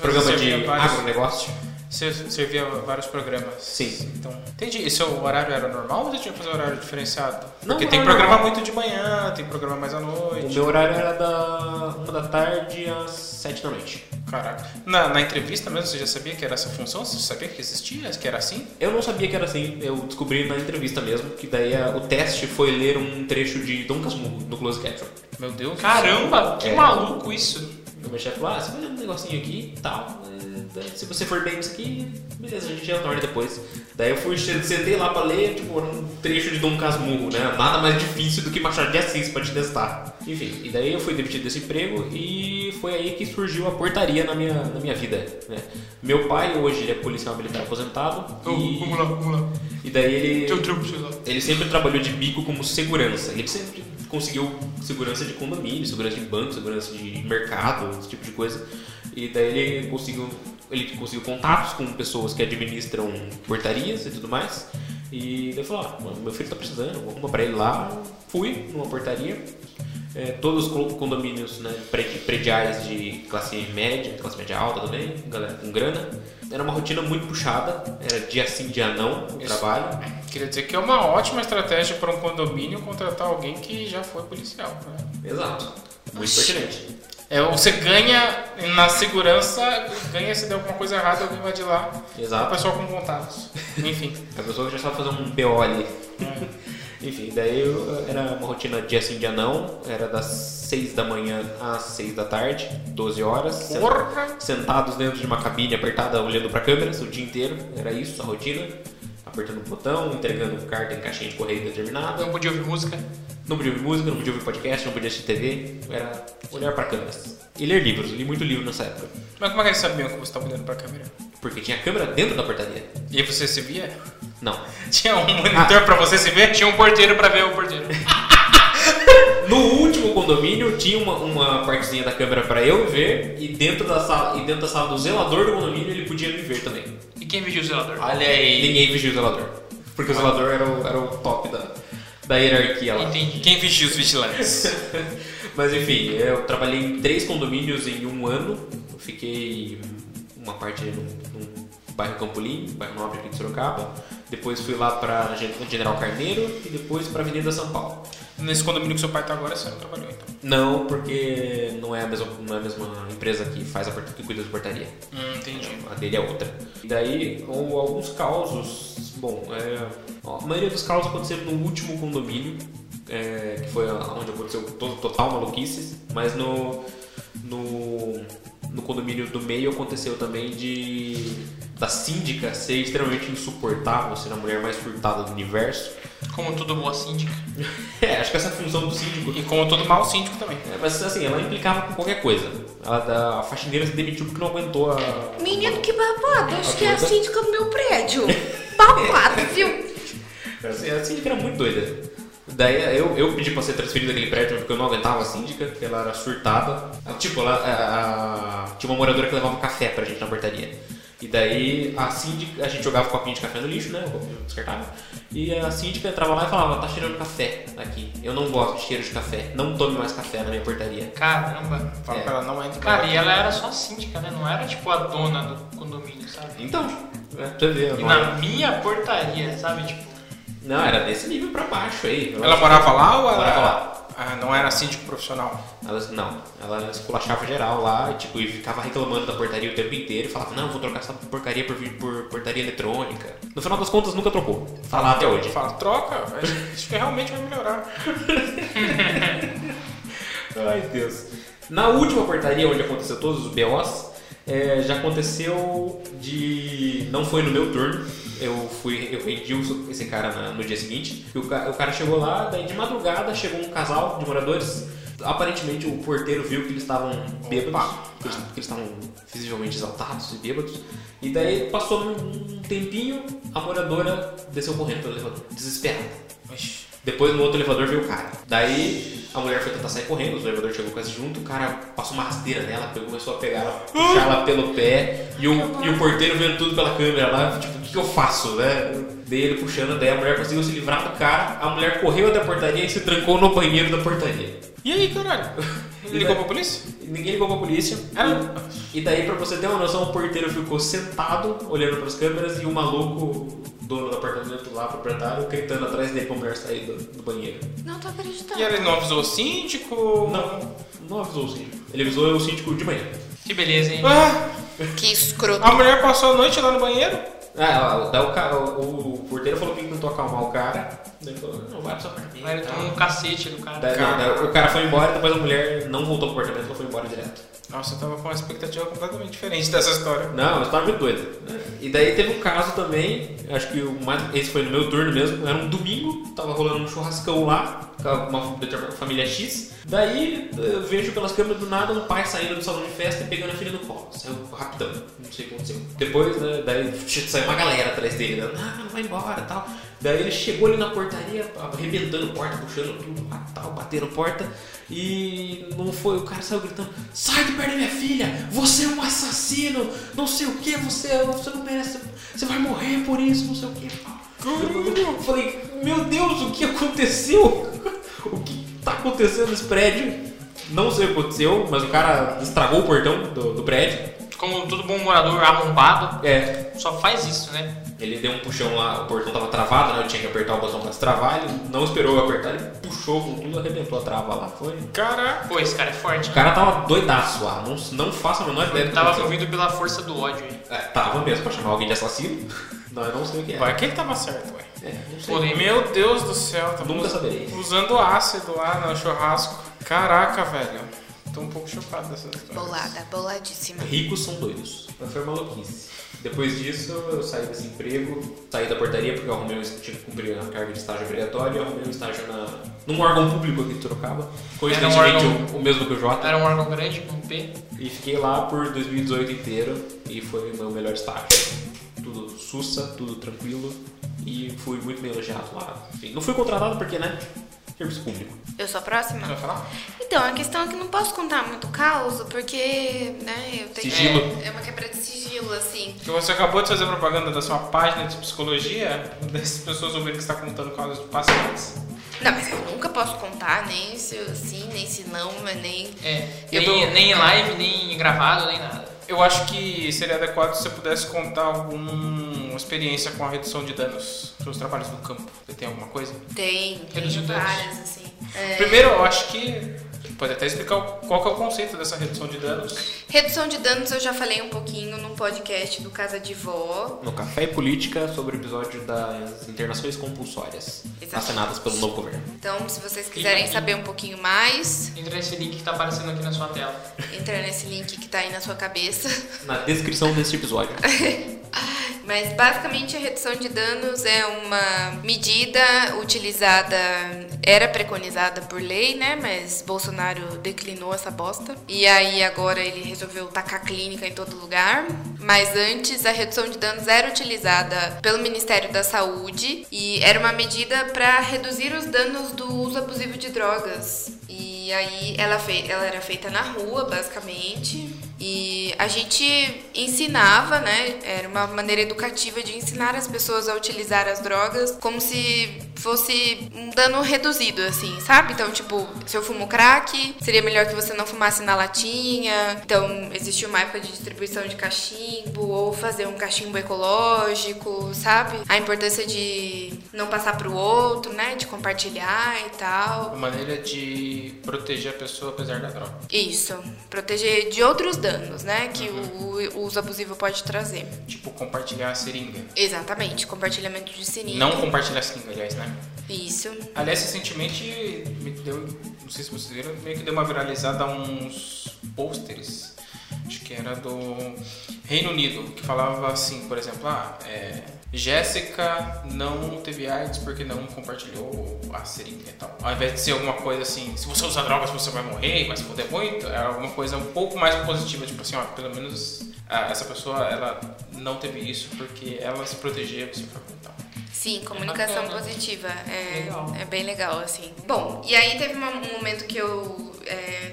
C: programa de agronegócio.
A: Você servia vários programas.
C: Sim.
A: Então, entendi. E seu horário era normal ou você tinha que fazer horário diferenciado?
C: Não,
A: Porque tem programa
C: normal.
A: muito de manhã, tem programa mais à
C: O
A: noite.
C: meu horário era da uma da tarde às sete da noite.
A: Caraca. Na, na entrevista mesmo, você já sabia que era essa função? Você sabia que existia, que era assim?
C: Eu não sabia que era assim, eu descobri na entrevista mesmo, que daí a- o teste foi ler um trecho de Dom Casmurro no Close Caption.
A: Meu Deus. do
B: Caramba, que
C: É.
B: maluco isso.
C: O meu chefe falou, ah, você vai ler um negocinho aqui e tal, daí se você for bem nisso aqui, beleza, a gente retorna depois. Daí eu fui, sentei lá pra ler, tipo, um trecho de Dom Casmurro, né? Nada mais difícil do que Machado de Assis pra te testar. Enfim, e daí eu fui demitido desse emprego e foi aí que surgiu a portaria na minha, na minha vida, né? Meu pai hoje ele é policial militar aposentado
B: Então,
C: e,
B: vamos lá, vamos lá.
C: e daí ele...
B: Teu lá.
C: Ele sempre trabalhou de bico como segurança. Ele sempre conseguiu segurança de condomínio, segurança de banco, segurança de mercado, esse tipo de coisa. E daí ele conseguiu ele conseguiu contatos com pessoas que administram portarias e tudo mais. E ele falou: ah, meu filho tá precisando, vou arrumar pra ele lá. Fui numa portaria. É, todos os condomínios né, prediais de classe média, classe média alta também, galera com grana. Era uma rotina muito puxada, era dia sim, dia não o Isso. trabalho.
A: Queria dizer que é uma ótima estratégia para um condomínio contratar alguém que já foi policial.
C: Né? Exato, muito pertinente.
A: É, você ganha na segurança, ganha se der alguma coisa errada, alguém vai de lá.
C: Exato.
A: A pessoa com contatos. Enfim.
C: a pessoa que já sabe fazer um PO ali. É. Enfim, daí eu, era uma rotina dia sim, dia não. Era das 6 da manhã às 6 da tarde, 12 horas.
A: Porra.
C: Sentados dentro de uma cabine apertada, olhando para câmeras o dia inteiro. Era isso, a rotina. Apertando o botão, entregando carta em caixinha de correio determinada.
B: Não podia ouvir música.
C: Não podia ouvir música, não podia ouvir podcast, não podia assistir TV. Era olhar para câmeras. E ler livros. Li muito livro nessa época.
A: Mas como é que eles sabiam que você estava olhando para a câmera?
C: Porque tinha câmera dentro da portaria.
A: E você se via?
C: Não.
A: Tinha um monitor ah. pra você se ver?
B: Tinha um porteiro pra ver o porteiro.
C: no último condomínio tinha uma, uma partezinha da câmera pra eu ver e dentro da sala e dentro da sala do zelador do condomínio ele podia me ver também.
B: Quem vigia o zelador?
C: Olha aí. Ninguém vigia o zelador. Porque o zelador era o, era o top da, da hierarquia lá.
A: Entendi. Quem vigia os vigilantes?
C: Mas enfim, eu trabalhei em três condomínios em um ano. Eu fiquei uma parte no, no bairro Campolim, bairro Nobre aqui de Sorocaba. Depois fui lá para General Carneiro e depois para Avenida São Paulo.
A: Nesse condomínio que seu pai está agora, você não trabalhou então?
C: Não, porque não é a mesma, não é a mesma empresa que faz a que cuida de portaria.
A: Hum, entendi.
C: A dele é outra. E daí, ou alguns causos. Bom, é, a maioria dos causos aconteceram no último condomínio, é, que foi onde aconteceu total maluquices, mas no, no, no condomínio do meio aconteceu também de da síndica ser extremamente insuportável, ser a mulher mais furtada do universo.
B: Como todo boa síndica.
C: é, acho que essa função do síndico.
A: E como todo mau síndico também.
C: É, mas assim, ela implicava com qualquer coisa. Ela, a faxineira se demitiu porque não aguentou a.
D: Menino, que babado! Acho que é a síndica do meu prédio. babado, viu?
C: Assim, a síndica era muito doida. Daí eu, eu pedi pra ser transferido daquele prédio porque eu não aguentava a síndica, porque ela era surtada. Tipo, ela, a, a, tinha uma moradora que levava café pra gente na portaria. E daí a síndica, a gente jogava copinho de café no lixo, né? O copinho descartável. E a síndica entrava lá e falava, tá cheirando café aqui. Eu não gosto de cheiro de café. Não tome mais café na minha portaria.
B: Caramba.
A: Fala é. pra ela não entra.
B: Cara, e ela era só síndica, né? Não era tipo a dona do condomínio, sabe?
C: Então, é, você vê.
B: E na minha portaria, sabe? Tipo.
C: Não, era desse nível pra baixo aí.
A: Ela morava lá ou ela...
C: Morava lá.
A: Ah, não era síndico profissional?
C: Ela, não, ela esculachava geral lá e, tipo, e ficava reclamando da portaria o tempo inteiro e falava, não, vou trocar essa porcaria por, por portaria eletrônica. No final das contas, nunca trocou. Fala até hoje.
A: Fala, troca, acho que realmente vai melhorar.
C: Ai, Deus. Na última portaria onde aconteceu todos os BOs, é, já aconteceu de. Não foi no meu turno, eu fui, eu vendi esse cara na, no dia seguinte. E o, o cara chegou lá, daí de madrugada chegou um casal de moradores. Aparentemente o porteiro viu que eles estavam bêbados, que eles, que eles estavam visivelmente exaltados e bêbados. E daí passou um tempinho, a moradora desceu correndo pelo elevador, desesperada. Depois no outro elevador veio o cara. Daí a mulher foi tentar sair correndo, o elevador chegou quase junto, o cara passou uma rasteira nela, começou a pegar ela, puxar ela pelo pé, e o, e o porteiro vendo tudo pela câmera lá, tipo, o que, que eu faço, né? Dei ele puxando, daí a mulher conseguiu se livrar do cara, a mulher correu até a portaria e se trancou no banheiro da portaria.
A: E aí, caralho? Ligou pra polícia?
C: Ninguém ligou pra polícia.
A: Era...
C: E daí, pra você ter uma noção, o porteiro ficou sentado, olhando pras câmeras, e o maluco dono do apartamento lá, proprietário, gritando atrás dele pra mulher sair do, do banheiro.
D: Não tô acreditando.
A: E ele não avisou o síndico?
C: Não, não avisou o síndico. Ele avisou o síndico de manhã.
B: Que beleza, hein?
A: Ah,
D: que escroto.
A: A mulher passou a noite lá no banheiro?
C: Ah, daí o, cara, o, o porteiro falou que tentou acalmar o cara. Daí falou, não vai pro seu
B: apartamento. Aí ele tomou um cacete do cara.
C: Daí, daí, o cara foi embora, depois a mulher não voltou pro apartamento, ela foi embora direto.
A: Nossa, eu tava com uma expectativa completamente diferente dessa história.
C: Não, uma história muito doida. E daí teve um caso também, acho que o mais, esse foi no meu turno mesmo, era um domingo, tava rolando um churrascão lá, com uma família X. Daí eu vejo pelas câmeras do nada um pai saindo do salão de festa e pegando a filha no colo. Saiu rapidão, não sei o que aconteceu. Depois, né, daí saiu uma galera atrás dele, né? Ah, não vai embora tal. Daí ele chegou ali na portaria, arrebentando porta, puxando tudo, tal, batendo porta. E não foi, o cara saiu gritando: Sai de perto da minha filha! Você é um assassino! Não sei o que, você, você não merece, você vai morrer por isso, não sei o que. Eu falei: Meu Deus, o que aconteceu? O que tá acontecendo nesse prédio? Não sei o que aconteceu, mas o cara estragou o portão do, do prédio.
B: Como todo bom morador arrombado,
C: É,
B: só faz isso, né?
C: ele deu um puxão lá, o portão tava travado, né? Eu tinha que apertar o botão pra destravar, ele não esperou eu apertar, ele puxou com tudo, arrebentou a trava lá. Foi.
A: Caraca.
B: Pô, esse cara é forte.
C: O cara tava doidaço lá, não, não faço a menor ideia do que
B: tava movido pela força do ódio aí.
C: É, tava mesmo pra chamar alguém de assassino. Não, eu não sei o que é.
A: Vai que ele tava certo, ué.
C: É, não sei.
B: Pô,
A: Meu Deus do céu, tá
C: Nunca saberei.
A: usando ácido lá no churrasco. Caraca, velho. Tô um pouco chocado dessa história.
D: Bolada, boladíssima.
C: Ricos são doidos. Mas foi maluquice. Depois disso, eu saí desse emprego, saí da portaria porque eu arrumei um, tinha que cumprir a carga de estágio obrigatório, eu arrumei um estágio na, num órgão público aqui de Sorocaba. Coincidentemente,
B: órgão-
C: o, mesmo que o Jota.
B: Era um órgão grande com P.
C: E fiquei lá por 2018 inteiro e foi o meu melhor estágio. Tudo sussa, tudo tranquilo e fui muito bem elogiado lá. Enfim, não fui contratado porque, né? Serviço público.
D: Eu sou a próxima?
A: Você vai falar?
D: Então, a questão é que não posso contar muito caos, porque, né, eu tenho...
C: Sigilo.
F: É uma quebra de sigilo, assim.
A: Que você acabou de fazer propaganda da sua página de psicologia, das pessoas ouvirem que você está contando casos de pacientes.
D: Não, mas eu nunca posso contar, nem se sim, nem se não, mas nem...
B: É.
A: Eu
B: Nem,
A: tô-
B: nem em live, nem gravado, nem nada.
A: Eu acho que seria adequado se você pudesse contar experiência com a redução de danos, seus trabalhos no campo. Você tem alguma coisa?
D: Tem, tem várias, assim. É,
A: Primeiro, eu acho que pode até explicar qual que é o conceito dessa redução de danos.
D: Redução de danos eu já falei um pouquinho no podcast do Casa de Vó.
C: No Café e Política, sobre o episódio das internações compulsórias,
D: Exato.
C: assinadas pelo novo governo.
D: Então, se vocês quiserem saber um pouquinho mais,
B: Entra nesse link que tá aparecendo aqui na sua tela.
D: entra nesse link que tá aí na sua cabeça.
C: Na descrição desse episódio.
D: Mas basicamente a redução de danos é uma medida utilizada, era preconizada por lei, né? Mas Bolsonaro declinou essa bosta. E aí agora ele resolveu tacar clínica em todo lugar. Mas antes a redução de danos era utilizada pelo Ministério da Saúde e era uma medida para reduzir os danos do uso abusivo de drogas. E aí ela, ela era feita na rua, basicamente. E a gente ensinava, né? Era uma maneira educativa de ensinar as pessoas a utilizar as drogas como se fosse um dano reduzido, assim, sabe? Então, tipo, se eu fumo crack, seria melhor que você não fumasse na latinha. Então, existia uma época de distribuição de cachimbo, ou fazer um cachimbo ecológico, sabe? A importância de não passar pro outro, né? De compartilhar e tal.
A: Uma maneira de proteger a pessoa apesar da droga.
D: Isso, proteger de outros danos, né, que o, o uso abusivo pode trazer.
A: Tipo, compartilhar a seringa.
D: Exatamente, compartilhamento de seringa.
A: Não compartilhar a seringa, aliás, né?
D: Isso.
A: Aliás, recentemente, me deu, não sei se vocês viram, meio que deu uma viralizada uns pôsteres, acho que era do Reino Unido, que falava assim, por exemplo, ah, é, Jéssica não teve AIDS porque não compartilhou a seringa e tal. Ao invés de ser alguma coisa assim, se você usar drogas você vai morrer, vai se foder muito, era alguma coisa um pouco mais positiva, tipo assim, ó, pelo menos ah, essa pessoa, ela não teve isso porque ela se protegia, você foi tal.
D: Sim, comunicação
B: bacana.
D: positiva. É,
B: Legal.
D: é bem legal, assim. Bom, e aí teve um momento que eu é,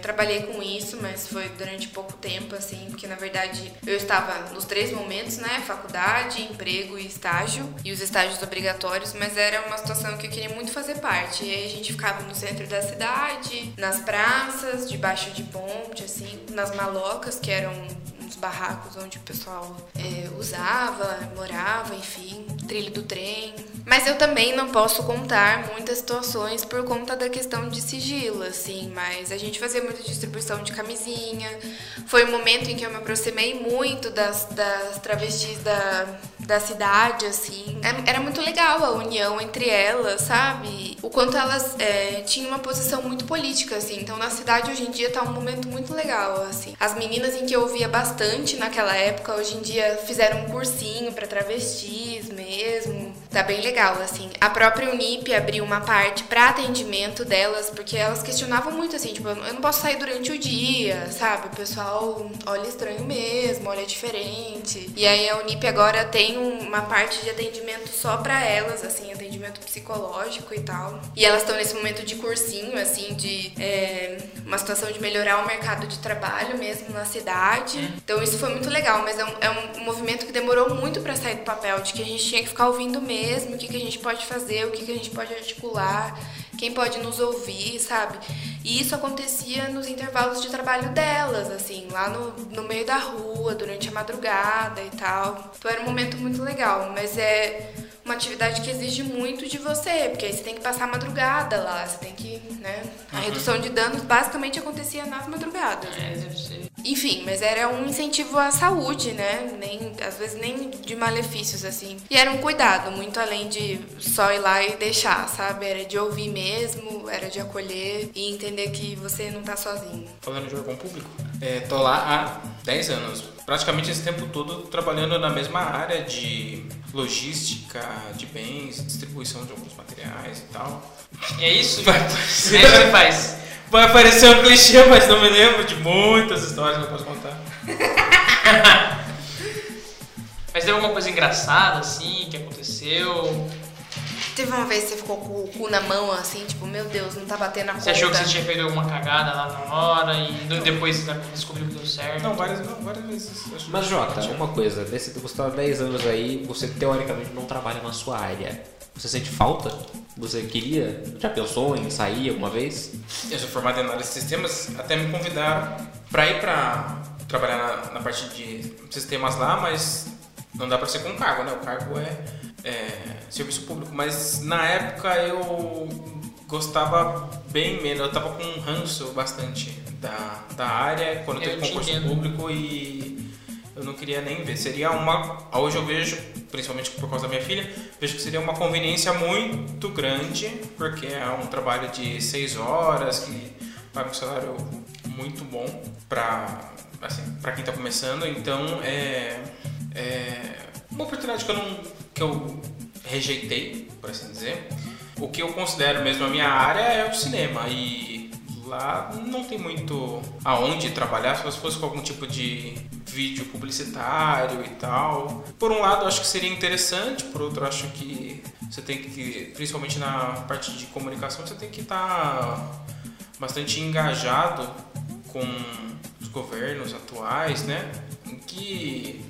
D: trabalhei com isso, mas foi durante pouco tempo, assim, porque na verdade eu estava nos três momentos, né? Faculdade, emprego e estágio, e os estágios obrigatórios, mas era uma situação que eu queria muito fazer parte. E aí a gente ficava no centro da cidade, nas praças, debaixo de ponte, assim, nas malocas, que eram uns barracos onde o pessoal é, usava, morava, enfim, trilho do trem. Mas eu também não posso contar muitas situações por conta da questão de sigilo, assim, mas a gente fazia muita distribuição de camisinha. Foi um momento em que eu me aproximei muito das, das travestis da, da cidade, assim. É- Era muito legal a união entre elas, sabe? O quanto elas é, tinham uma posição muito política, assim. Então, na cidade, hoje em dia, tá um momento muito legal, assim. As meninas em que eu ouvia bastante naquela época, hoje em dia, fizeram um cursinho pra travestis mesmo. Tá bem legal, assim. A própria Unip abriu uma parte para atendimento delas, porque elas questionavam muito, assim, tipo, eu não posso sair durante o dia, sabe? O pessoal olha estranho mesmo, olha diferente. E aí a Unip agora tem uma parte de atendimento só para elas, assim, atendimento psicológico e tal. E elas estão nesse momento de cursinho, assim, de é, uma situação de melhorar o mercado de trabalho mesmo na cidade. Então isso foi muito legal, mas é um, é um movimento que demorou muito para sair do papel, de que a gente tinha que ficar ouvindo mesmo mesmo, o que, que a gente pode fazer, o que, que a gente pode articular, quem pode nos ouvir, sabe? E isso acontecia nos intervalos de trabalho delas, assim, lá no, no meio da rua, durante a madrugada e tal. Então era um momento muito legal, mas é uma atividade que exige muito de você, porque aí você tem que passar a madrugada lá, você tem que, né? A uhum. redução de danos basicamente acontecia nas madrugadas.
B: É, ser.
D: Enfim, mas era um incentivo à saúde, né? Nem, às vezes nem de malefícios, assim. E era um cuidado, muito além de só ir lá e deixar, sabe? Era de ouvir mesmo, era de acolher e entender que você não tá sozinho.
A: Falando de órgão público, é, tô lá há 10 anos. Praticamente esse tempo todo trabalhando na mesma área de logística de bens, distribuição de alguns materiais e tal.
B: E é isso? Vai, é isso que faz.
A: Vai aparecer um clichê, mas não me lembro de muitas histórias que eu posso contar.
B: mas teve alguma coisa engraçada, assim, que aconteceu?
D: Teve uma vez que você ficou com o cu na mão, assim, tipo, meu Deus, não tá batendo a
B: Você achou que você tinha feito alguma cagada lá na hora e depois descobriu que deu certo?
A: Não, várias, não, várias vezes.
C: Mas, Jota, uma coisa, nesse, você tá 10 anos aí, você teoricamente não trabalha na sua área. Você sente falta? Você queria? Já pensou em sair alguma vez?
A: Eu sou formado em análise de sistemas, até me convidaram para ir para trabalhar na, na, parte de sistemas lá, mas não dá para ser com cargo, né? O cargo é, é, serviço público. Mas na época eu gostava bem menos, eu tava com um ranço bastante da, da área quando eu teve concurso público e eu não queria nem ver. Seria uma. Hoje eu vejo, principalmente por causa da minha filha, vejo que seria uma conveniência muito grande, porque é um trabalho de seis horas que paga um salário muito bom para assim, quem está começando. Então é, é uma oportunidade que eu não que eu rejeitei, por assim dizer. O que eu considero mesmo a minha área é o cinema e lá não tem muito aonde trabalhar se fosse com algum tipo de vídeo publicitário e tal. Por um lado, acho que seria interessante, por outro, acho que você tem que, principalmente na parte de comunicação, você tem que estar tá bastante engajado com os governos atuais, né? Em que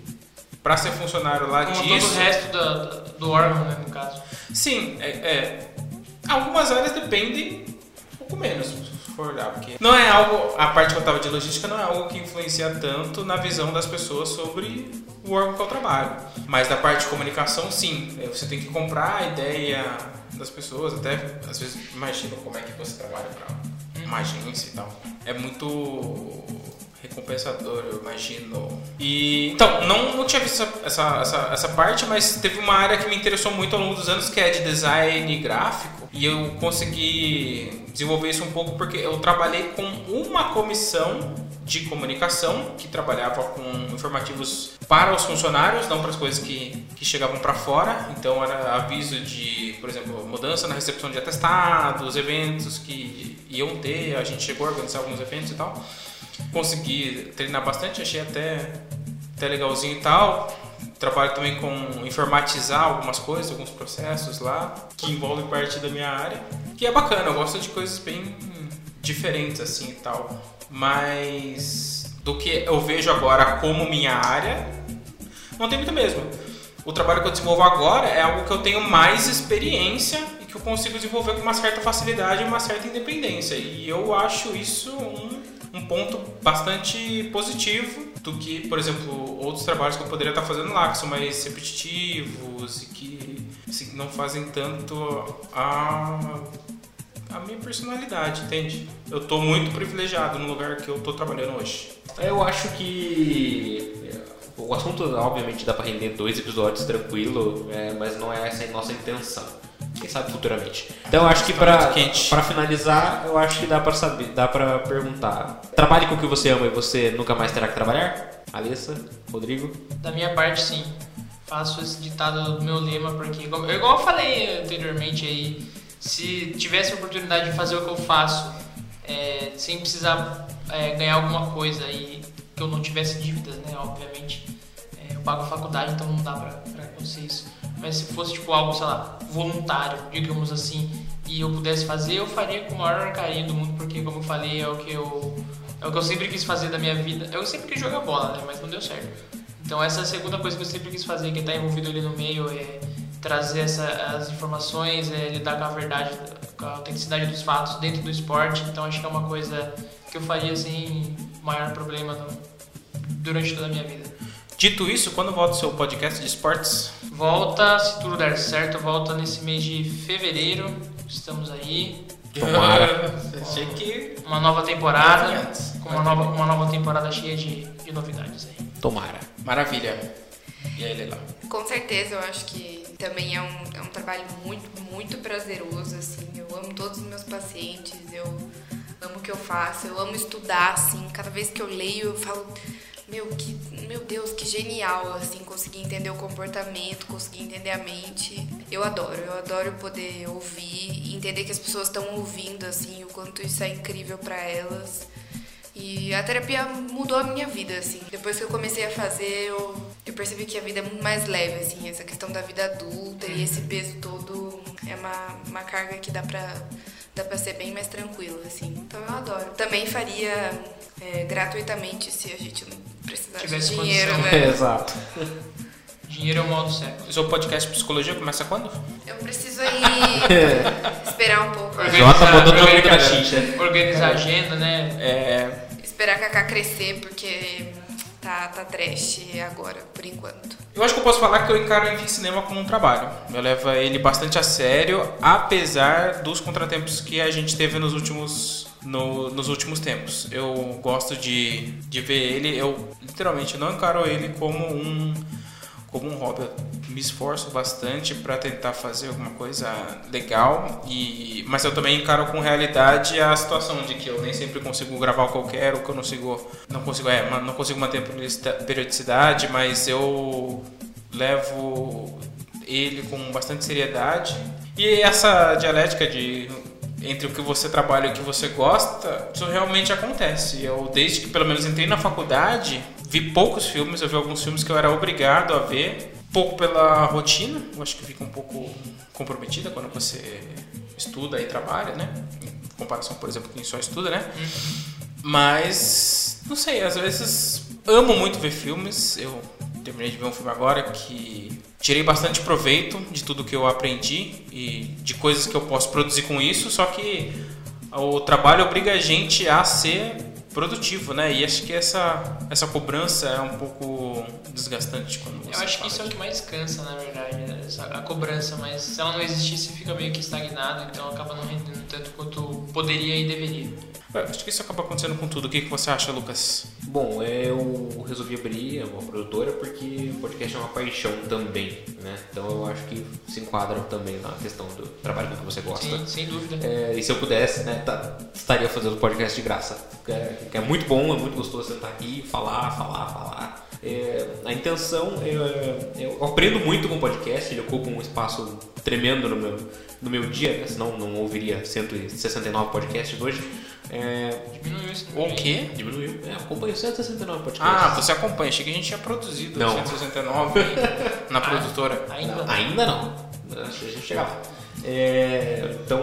A: para ser funcionário lá
B: Como
A: disso.
B: todo o resto do, do órgão, né, no caso.
A: Sim, é, é, algumas áreas dependem um pouco menos for olhar, porque não é algo, a parte que eu tava de logística não é algo que influencia tanto na visão das pessoas sobre o órgão que eu trabalho. Mas da parte de comunicação, sim. É, você tem que comprar a ideia das pessoas, até às vezes imagina como é que você trabalha para uma agência e tal. É muito recompensador, eu imagino. E então, não, não tinha visto essa, essa, essa, essa parte, mas teve uma área que me interessou muito ao longo dos anos, que é de design gráfico. E eu consegui desenvolver isso um pouco porque eu trabalhei com uma comissão de comunicação que trabalhava com informativos para os funcionários, não para as coisas que, que chegavam para fora. Então era aviso de, por exemplo, mudança na recepção de atestados, eventos que iam ter. A gente chegou a organizar alguns eventos e tal. Consegui treinar bastante, achei até, até legalzinho e tal trabalho também com informatizar algumas coisas, alguns processos lá, que envolvem parte da minha área, que é bacana, eu gosto de coisas bem diferentes assim e tal. Mas do que eu vejo agora como minha área, não tem muito mesmo. O trabalho que eu desenvolvo agora é algo que eu tenho mais experiência e que eu consigo desenvolver com uma certa facilidade e uma certa independência. E eu acho isso um, um ponto bastante positivo do que, por exemplo, outros trabalhos que eu poderia estar fazendo lá, que são mais repetitivos e que assim, não fazem tanto a, a minha personalidade, entende? Eu estou muito privilegiado no lugar que eu estou trabalhando hoje.
C: Eu acho que o assunto, obviamente, dá para render dois episódios tranquilo, é, mas não é essa a nossa intenção. Quem sabe futuramente. Então eu acho que para para finalizar, eu acho que dá para saber, dá para perguntar. Trabalhe com o que você ama e você nunca mais terá que trabalhar? Alessa, Rodrigo?
B: Da minha parte, sim. faço esse ditado do meu lema, porque, igual igual eu falei anteriormente aí, se tivesse a oportunidade de fazer o que eu faço, é, sem precisar é, ganhar alguma coisa e que eu não tivesse dívidas, né, obviamente, é, eu pago a faculdade, então não dá pra acontecer isso. Mas se fosse tipo algo, sei lá, voluntário, digamos assim, e eu pudesse fazer, eu faria com o maior carinho do mundo, porque como eu falei, é o que eu é o que eu sempre quis fazer da minha vida. Eu sempre quis jogar bola, né, mas não deu certo. Então essa é a segunda coisa que eu sempre quis fazer, que estar envolvido ali no meio, é trazer essa, as informações, é lidar com a verdade, com a autenticidade dos fatos dentro do esporte. Então acho que é uma coisa que eu faria sem maior problema no, durante toda a minha vida.
A: Dito isso, quando volta o seu podcast de esportes?
B: Volta, se tudo der certo, volta nesse mês de fevereiro. Estamos aí.
C: Tomara.
A: Achei que.
B: Uma nova temporada. Com uma nova, uma nova temporada cheia de, de novidades aí.
C: Tomara.
A: Maravilha. E aí, Leila?
D: Com certeza, eu acho que também é um, é um trabalho muito, muito prazeroso, assim. Eu amo todos os meus pacientes, eu amo o que eu faço, eu amo estudar, assim. Cada vez que eu leio, eu falo, meu, que, meu Deus, que genial, assim, conseguir entender o comportamento, conseguir entender a mente. Eu adoro, eu adoro poder ouvir entender que as pessoas estão ouvindo, assim, o quanto isso é incrível para elas. E a terapia mudou a minha vida, assim. Depois que eu comecei a fazer, eu, eu percebi que a vida é muito mais leve, assim. Essa questão da vida adulta e esse peso todo é uma, uma carga que dá pra, dá pra ser bem mais tranquila, assim. Então eu adoro. Também faria é, gratuitamente se a gente não precisasse
B: Tivesse
D: de dinheiro,
B: condição.
D: né?
C: Exato.
B: Dinheiro é o mal do século.
A: O seu podcast de psicologia começa quando?
D: Eu preciso aí esperar um pouco. né?
C: Jota botou meio da
B: organizar,
C: xixa.
B: organizar a agenda, né?
A: É.
D: Esperar a Cacá crescer, porque tá, tá trash agora, por enquanto.
A: Eu acho que eu posso falar que eu encaro o cinema como um trabalho. Eu levo ele bastante a sério, apesar dos contratempos que a gente teve nos últimos, no- nos últimos tempos. Eu gosto de, de ver ele, eu literalmente não encaro ele como um, como um hobby. Eu me esforço bastante para tentar fazer alguma coisa legal, e, mas eu também encaro com realidade a situação de que eu nem sempre consigo gravar eu quero, que eu não consigo, não consigo, é, não consigo manter periodicidade, mas eu levo ele com bastante seriedade. E essa dialética de entre o que você trabalha e o que você gosta, isso realmente acontece. Eu desde que pelo menos entrei na faculdade, vi poucos filmes, eu vi alguns filmes que eu era obrigado a ver, pouco pela rotina, eu acho que fica um pouco comprometida quando você estuda e trabalha, né? Em comparação, por exemplo, com quem só estuda, né? Mas, não sei, às vezes amo muito ver filmes. Eu terminei de ver um filme agora que tirei bastante proveito de tudo que eu aprendi e de coisas que eu posso produzir com isso, só que o trabalho obriga a gente a ser produtivo, né? E acho que essa, essa cobrança é um pouco desgastante quando você
B: Eu acho que isso é o que mais cansa, na verdade, né? Essa- a cobrança, mas se ela não existisse, fica meio que estagnado, então acaba não rendendo tanto quanto poderia e deveria.
A: Eu Acho que isso acaba acontecendo com tudo. O que, que você acha, Lucas?
C: Bom, eu resolvi abrir uma produtora porque o podcast é uma paixão também, né? Então eu acho que se enquadra também na questão do trabalho que você gosta.
B: Sim, sem dúvida.
C: É, e se eu pudesse, né, tá- estaria fazendo podcast de graça. É, é muito bom, é muito gostoso sentar aqui, falar, falar, falar. É, a intenção, é, eu aprendo muito com podcast, ele ocupa um espaço tremendo no meu, no meu dia, né, senão não ouviria 169 podcasts hoje. É,
B: Diminuiu isso.
A: O quê?
C: diminuiu. É, acompanho 169 podcasts.
A: Ah, você acompanha. Achei que a gente tinha produzido
C: Não.
A: 169 na produtora.
B: Ainda
C: Não, ainda não. Acho que a gente chega lá. É, então,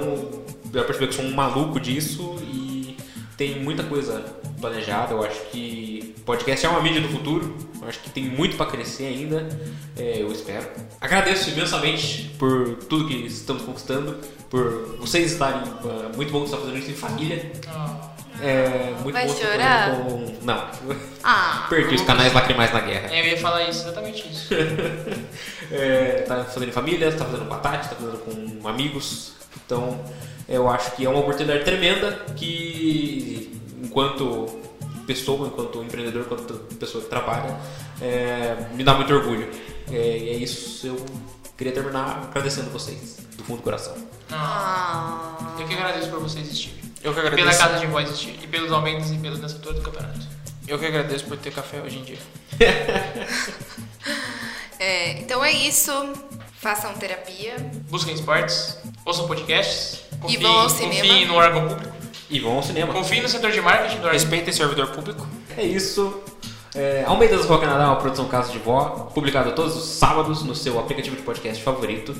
C: eu percebi que sou um maluco disso e tem muita coisa planejada. Eu acho que podcast é uma mídia do futuro. Eu acho que tem muito para crescer ainda. É, eu espero. Agradeço imensamente por tudo que estamos conquistando, por vocês estarem. é, muito bom que você está fazendo isso em família.
B: Ah,
C: É, muito
D: Vai
C: bom
D: chorar?
C: fazendo com. Não.
D: Ah,
C: Perdi os canais lacrimais na guerra.
B: eu ia falar isso, exatamente isso.
C: É, tá fazendo em família, tá fazendo com a Tati, tá fazendo com amigos. Então, eu acho que é uma oportunidade tremenda que, enquanto pessoa, enquanto empreendedor, enquanto pessoa que trabalha, é, me dá muito orgulho. É, e é isso, eu queria terminar agradecendo vocês, do fundo do coração.
B: Ah, eu que agradeço por você existir.
A: Eu que
B: Pela
A: agradeço.
B: casa de voz existir. E pelos aumentos e pela dançadora do campeonato.
A: Eu que agradeço por ter café hoje em dia.
E: É, então é isso. Façam terapia.
B: Busquem esportes, ouçam podcasts, confiem,
E: vão ao cinema.
B: confiem no órgão público,
C: E vão ao cinema.
B: confiem no setor de marketing do órgão.
A: Respeitem servidor público.
C: É isso. É, Almeidas Rua Canadá é uma produção Casa de Vó, publicada todos os sábados no seu aplicativo de podcast favorito.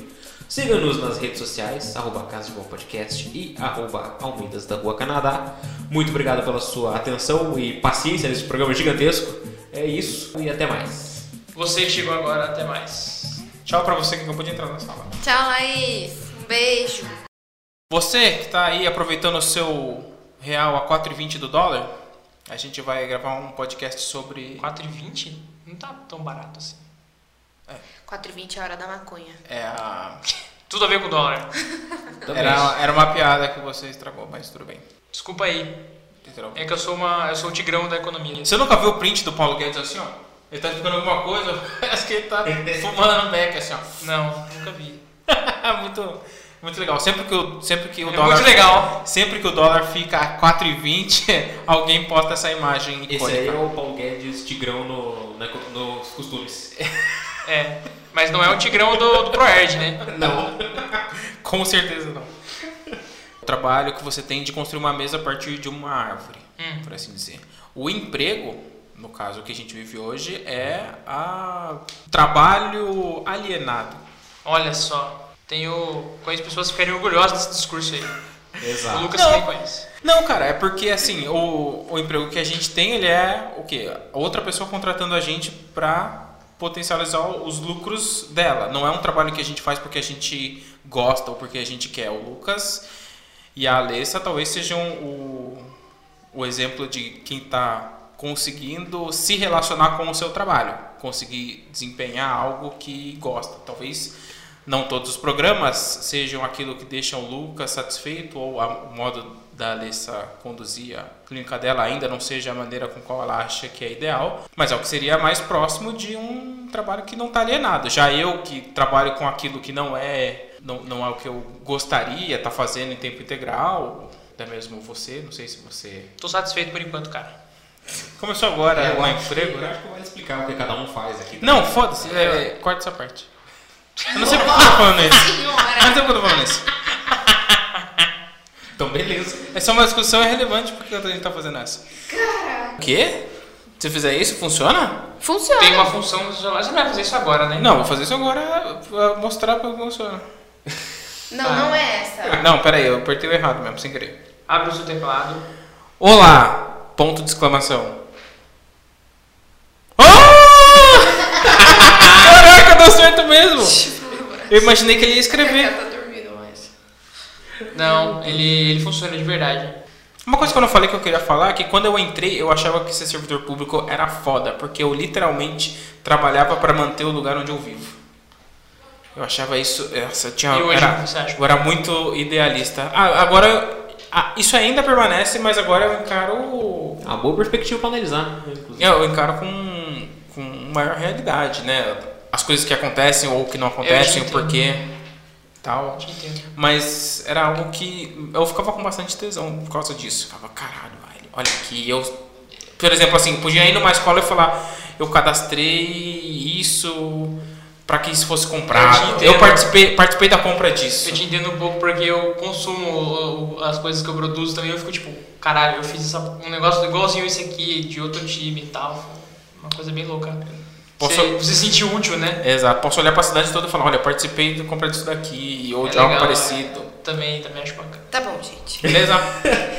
C: Siga-nos nas redes sociais, arroba Casa de Vó Podcast e arroba Almeidas da Rua Canadá. Muito obrigado pela sua atenção e paciência nesse programa gigantesco. É isso e até mais.
B: Você chegou agora, até mais.
A: Tchau pra você que acabou de entrar na sala.
E: Tchau, Laís. Um beijo.
A: Você que tá aí aproveitando o seu real a 4,20 do dólar, a gente vai gravar um podcast sobre
B: 4,20? Não tá tão barato assim.
E: 4h20 é a hora da maconha.
A: é, a,
B: Tudo a ver com o dólar.
A: Era, era uma piada que você estragou, mas tudo bem.
B: Desculpa aí.
A: Literalmente.
B: É que eu sou uma. Eu sou o tigrão da economia.
A: Você nunca viu o print do Paulo Guedes assim, ó? Ele tá explicando alguma coisa, parece que ele tá fumando no beck assim, ó.
B: Não, nunca vi.
A: muito, muito legal. Sempre que o, sempre que o
B: É
A: dólar
B: muito legal.
A: Sempre que o dólar fica a 4,20, alguém posta essa imagem
C: Esse
A: icônica.
C: aí é o Paulo Guedes Tigrão no, na- nos costumes.
B: É. Mas não é o tigrão do, do ProErd, né?
C: Não.
A: Com certeza não. O trabalho que você tem de construir uma mesa a partir de uma árvore,
B: Hum.
A: por assim dizer. O emprego, no caso que a gente vive hoje, é a trabalho alienado.
B: Olha só. Tenho. Conheço pessoas que ficarem orgulhosas desse discurso aí. O
C: Exato.
B: Lucas
A: Não.
B: também conhece.
A: Não, cara, é porque assim, o, o emprego que a gente tem, ele é o quê? Outra pessoa contratando a gente pra potencializar os lucros dela. Não é um trabalho que a gente faz porque a gente gosta ou porque a gente quer. O Lucas e a Alessa talvez sejam o, o exemplo de quem está conseguindo se relacionar com o seu trabalho, conseguir desempenhar algo que gosta. Talvez não todos os programas sejam aquilo que deixam o Lucas satisfeito ou a- o modo da Alessa conduzir a clínica dela ainda não seja a maneira com qual ela acha que é ideal, mas é o que seria mais próximo de um trabalho que não está alienado. Já eu que trabalho com aquilo que não é não, não é o que eu gostaria estar fazendo em tempo integral, até mesmo você, não sei se você
B: Tô satisfeito por enquanto, cara.
A: começou agora
C: É, eu
A: um
C: acho
A: emprego,
C: que- eu
A: né?
C: acho que vai explicar o que cada um faz aqui.
A: Não, foda-se, é, corta essa parte. Eu não sei porque eu tô falando isso. Eu não sei porque eu tô falando isso.
C: Então, beleza.
A: Essa é uma discussão irrelevante porque a gente tá fazendo essa. O quê? Se eu fizer isso, funciona?
E: Funciona.
B: Tem uma função no celular. Você não vai fazer isso agora, né?
A: Não, vou fazer isso agora pra mostrar como funciona.
E: Não, não é essa.
A: Não, pera aí, eu apertei o errado mesmo, sem querer.
B: Abre o seu teclado.
A: Olá! Ponto de exclamação. Ah! Caraca, deu certo mesmo! Eu imaginei que ele ia escrever.
E: tá dormindo mais.
B: Não, ele, ele funciona de verdade.
A: Uma coisa que eu não falei que eu queria falar é que quando eu entrei, eu achava que ser servidor público era foda, porque eu literalmente trabalhava para manter o lugar onde eu vivo. Eu achava isso. Essa, tinha,
B: E hoje,
A: era,
B: o que você acha?
A: eu era muito idealista. Ah, agora. ah, isso ainda permanece, mas agora eu encaro.
C: Uma boa perspectiva pra analisar, né, inclusive.
A: Eu encaro com, com maior realidade, né? As coisas que acontecem ou que não acontecem, o porquê. Tal. Mas era algo que eu ficava com bastante tesão por causa disso. Ficava, caralho, velho, olha aqui, eu. Por exemplo, assim, podia ir numa escola e falar, eu cadastrei isso para que isso fosse
B: Eu
A: comprado.
B: entendo.
A: Eu participei, participei da compra disso.
B: Eu te entendo um pouco porque eu consumo as coisas que eu produzo também. Eu fico tipo, caralho, eu fiz essa- um negócio igualzinho esse aqui, de outro time e tal. Uma coisa bem louca.
A: Posso-
B: Você, se sentir útil, né?
A: Exato. Posso olhar para a cidade toda e falar, olha, participei da compra disso daqui ou
B: É
A: de algo
B: legal,
A: parecido.
B: Também, também acho bacana.
E: Tá bom, gente.
A: Beleza?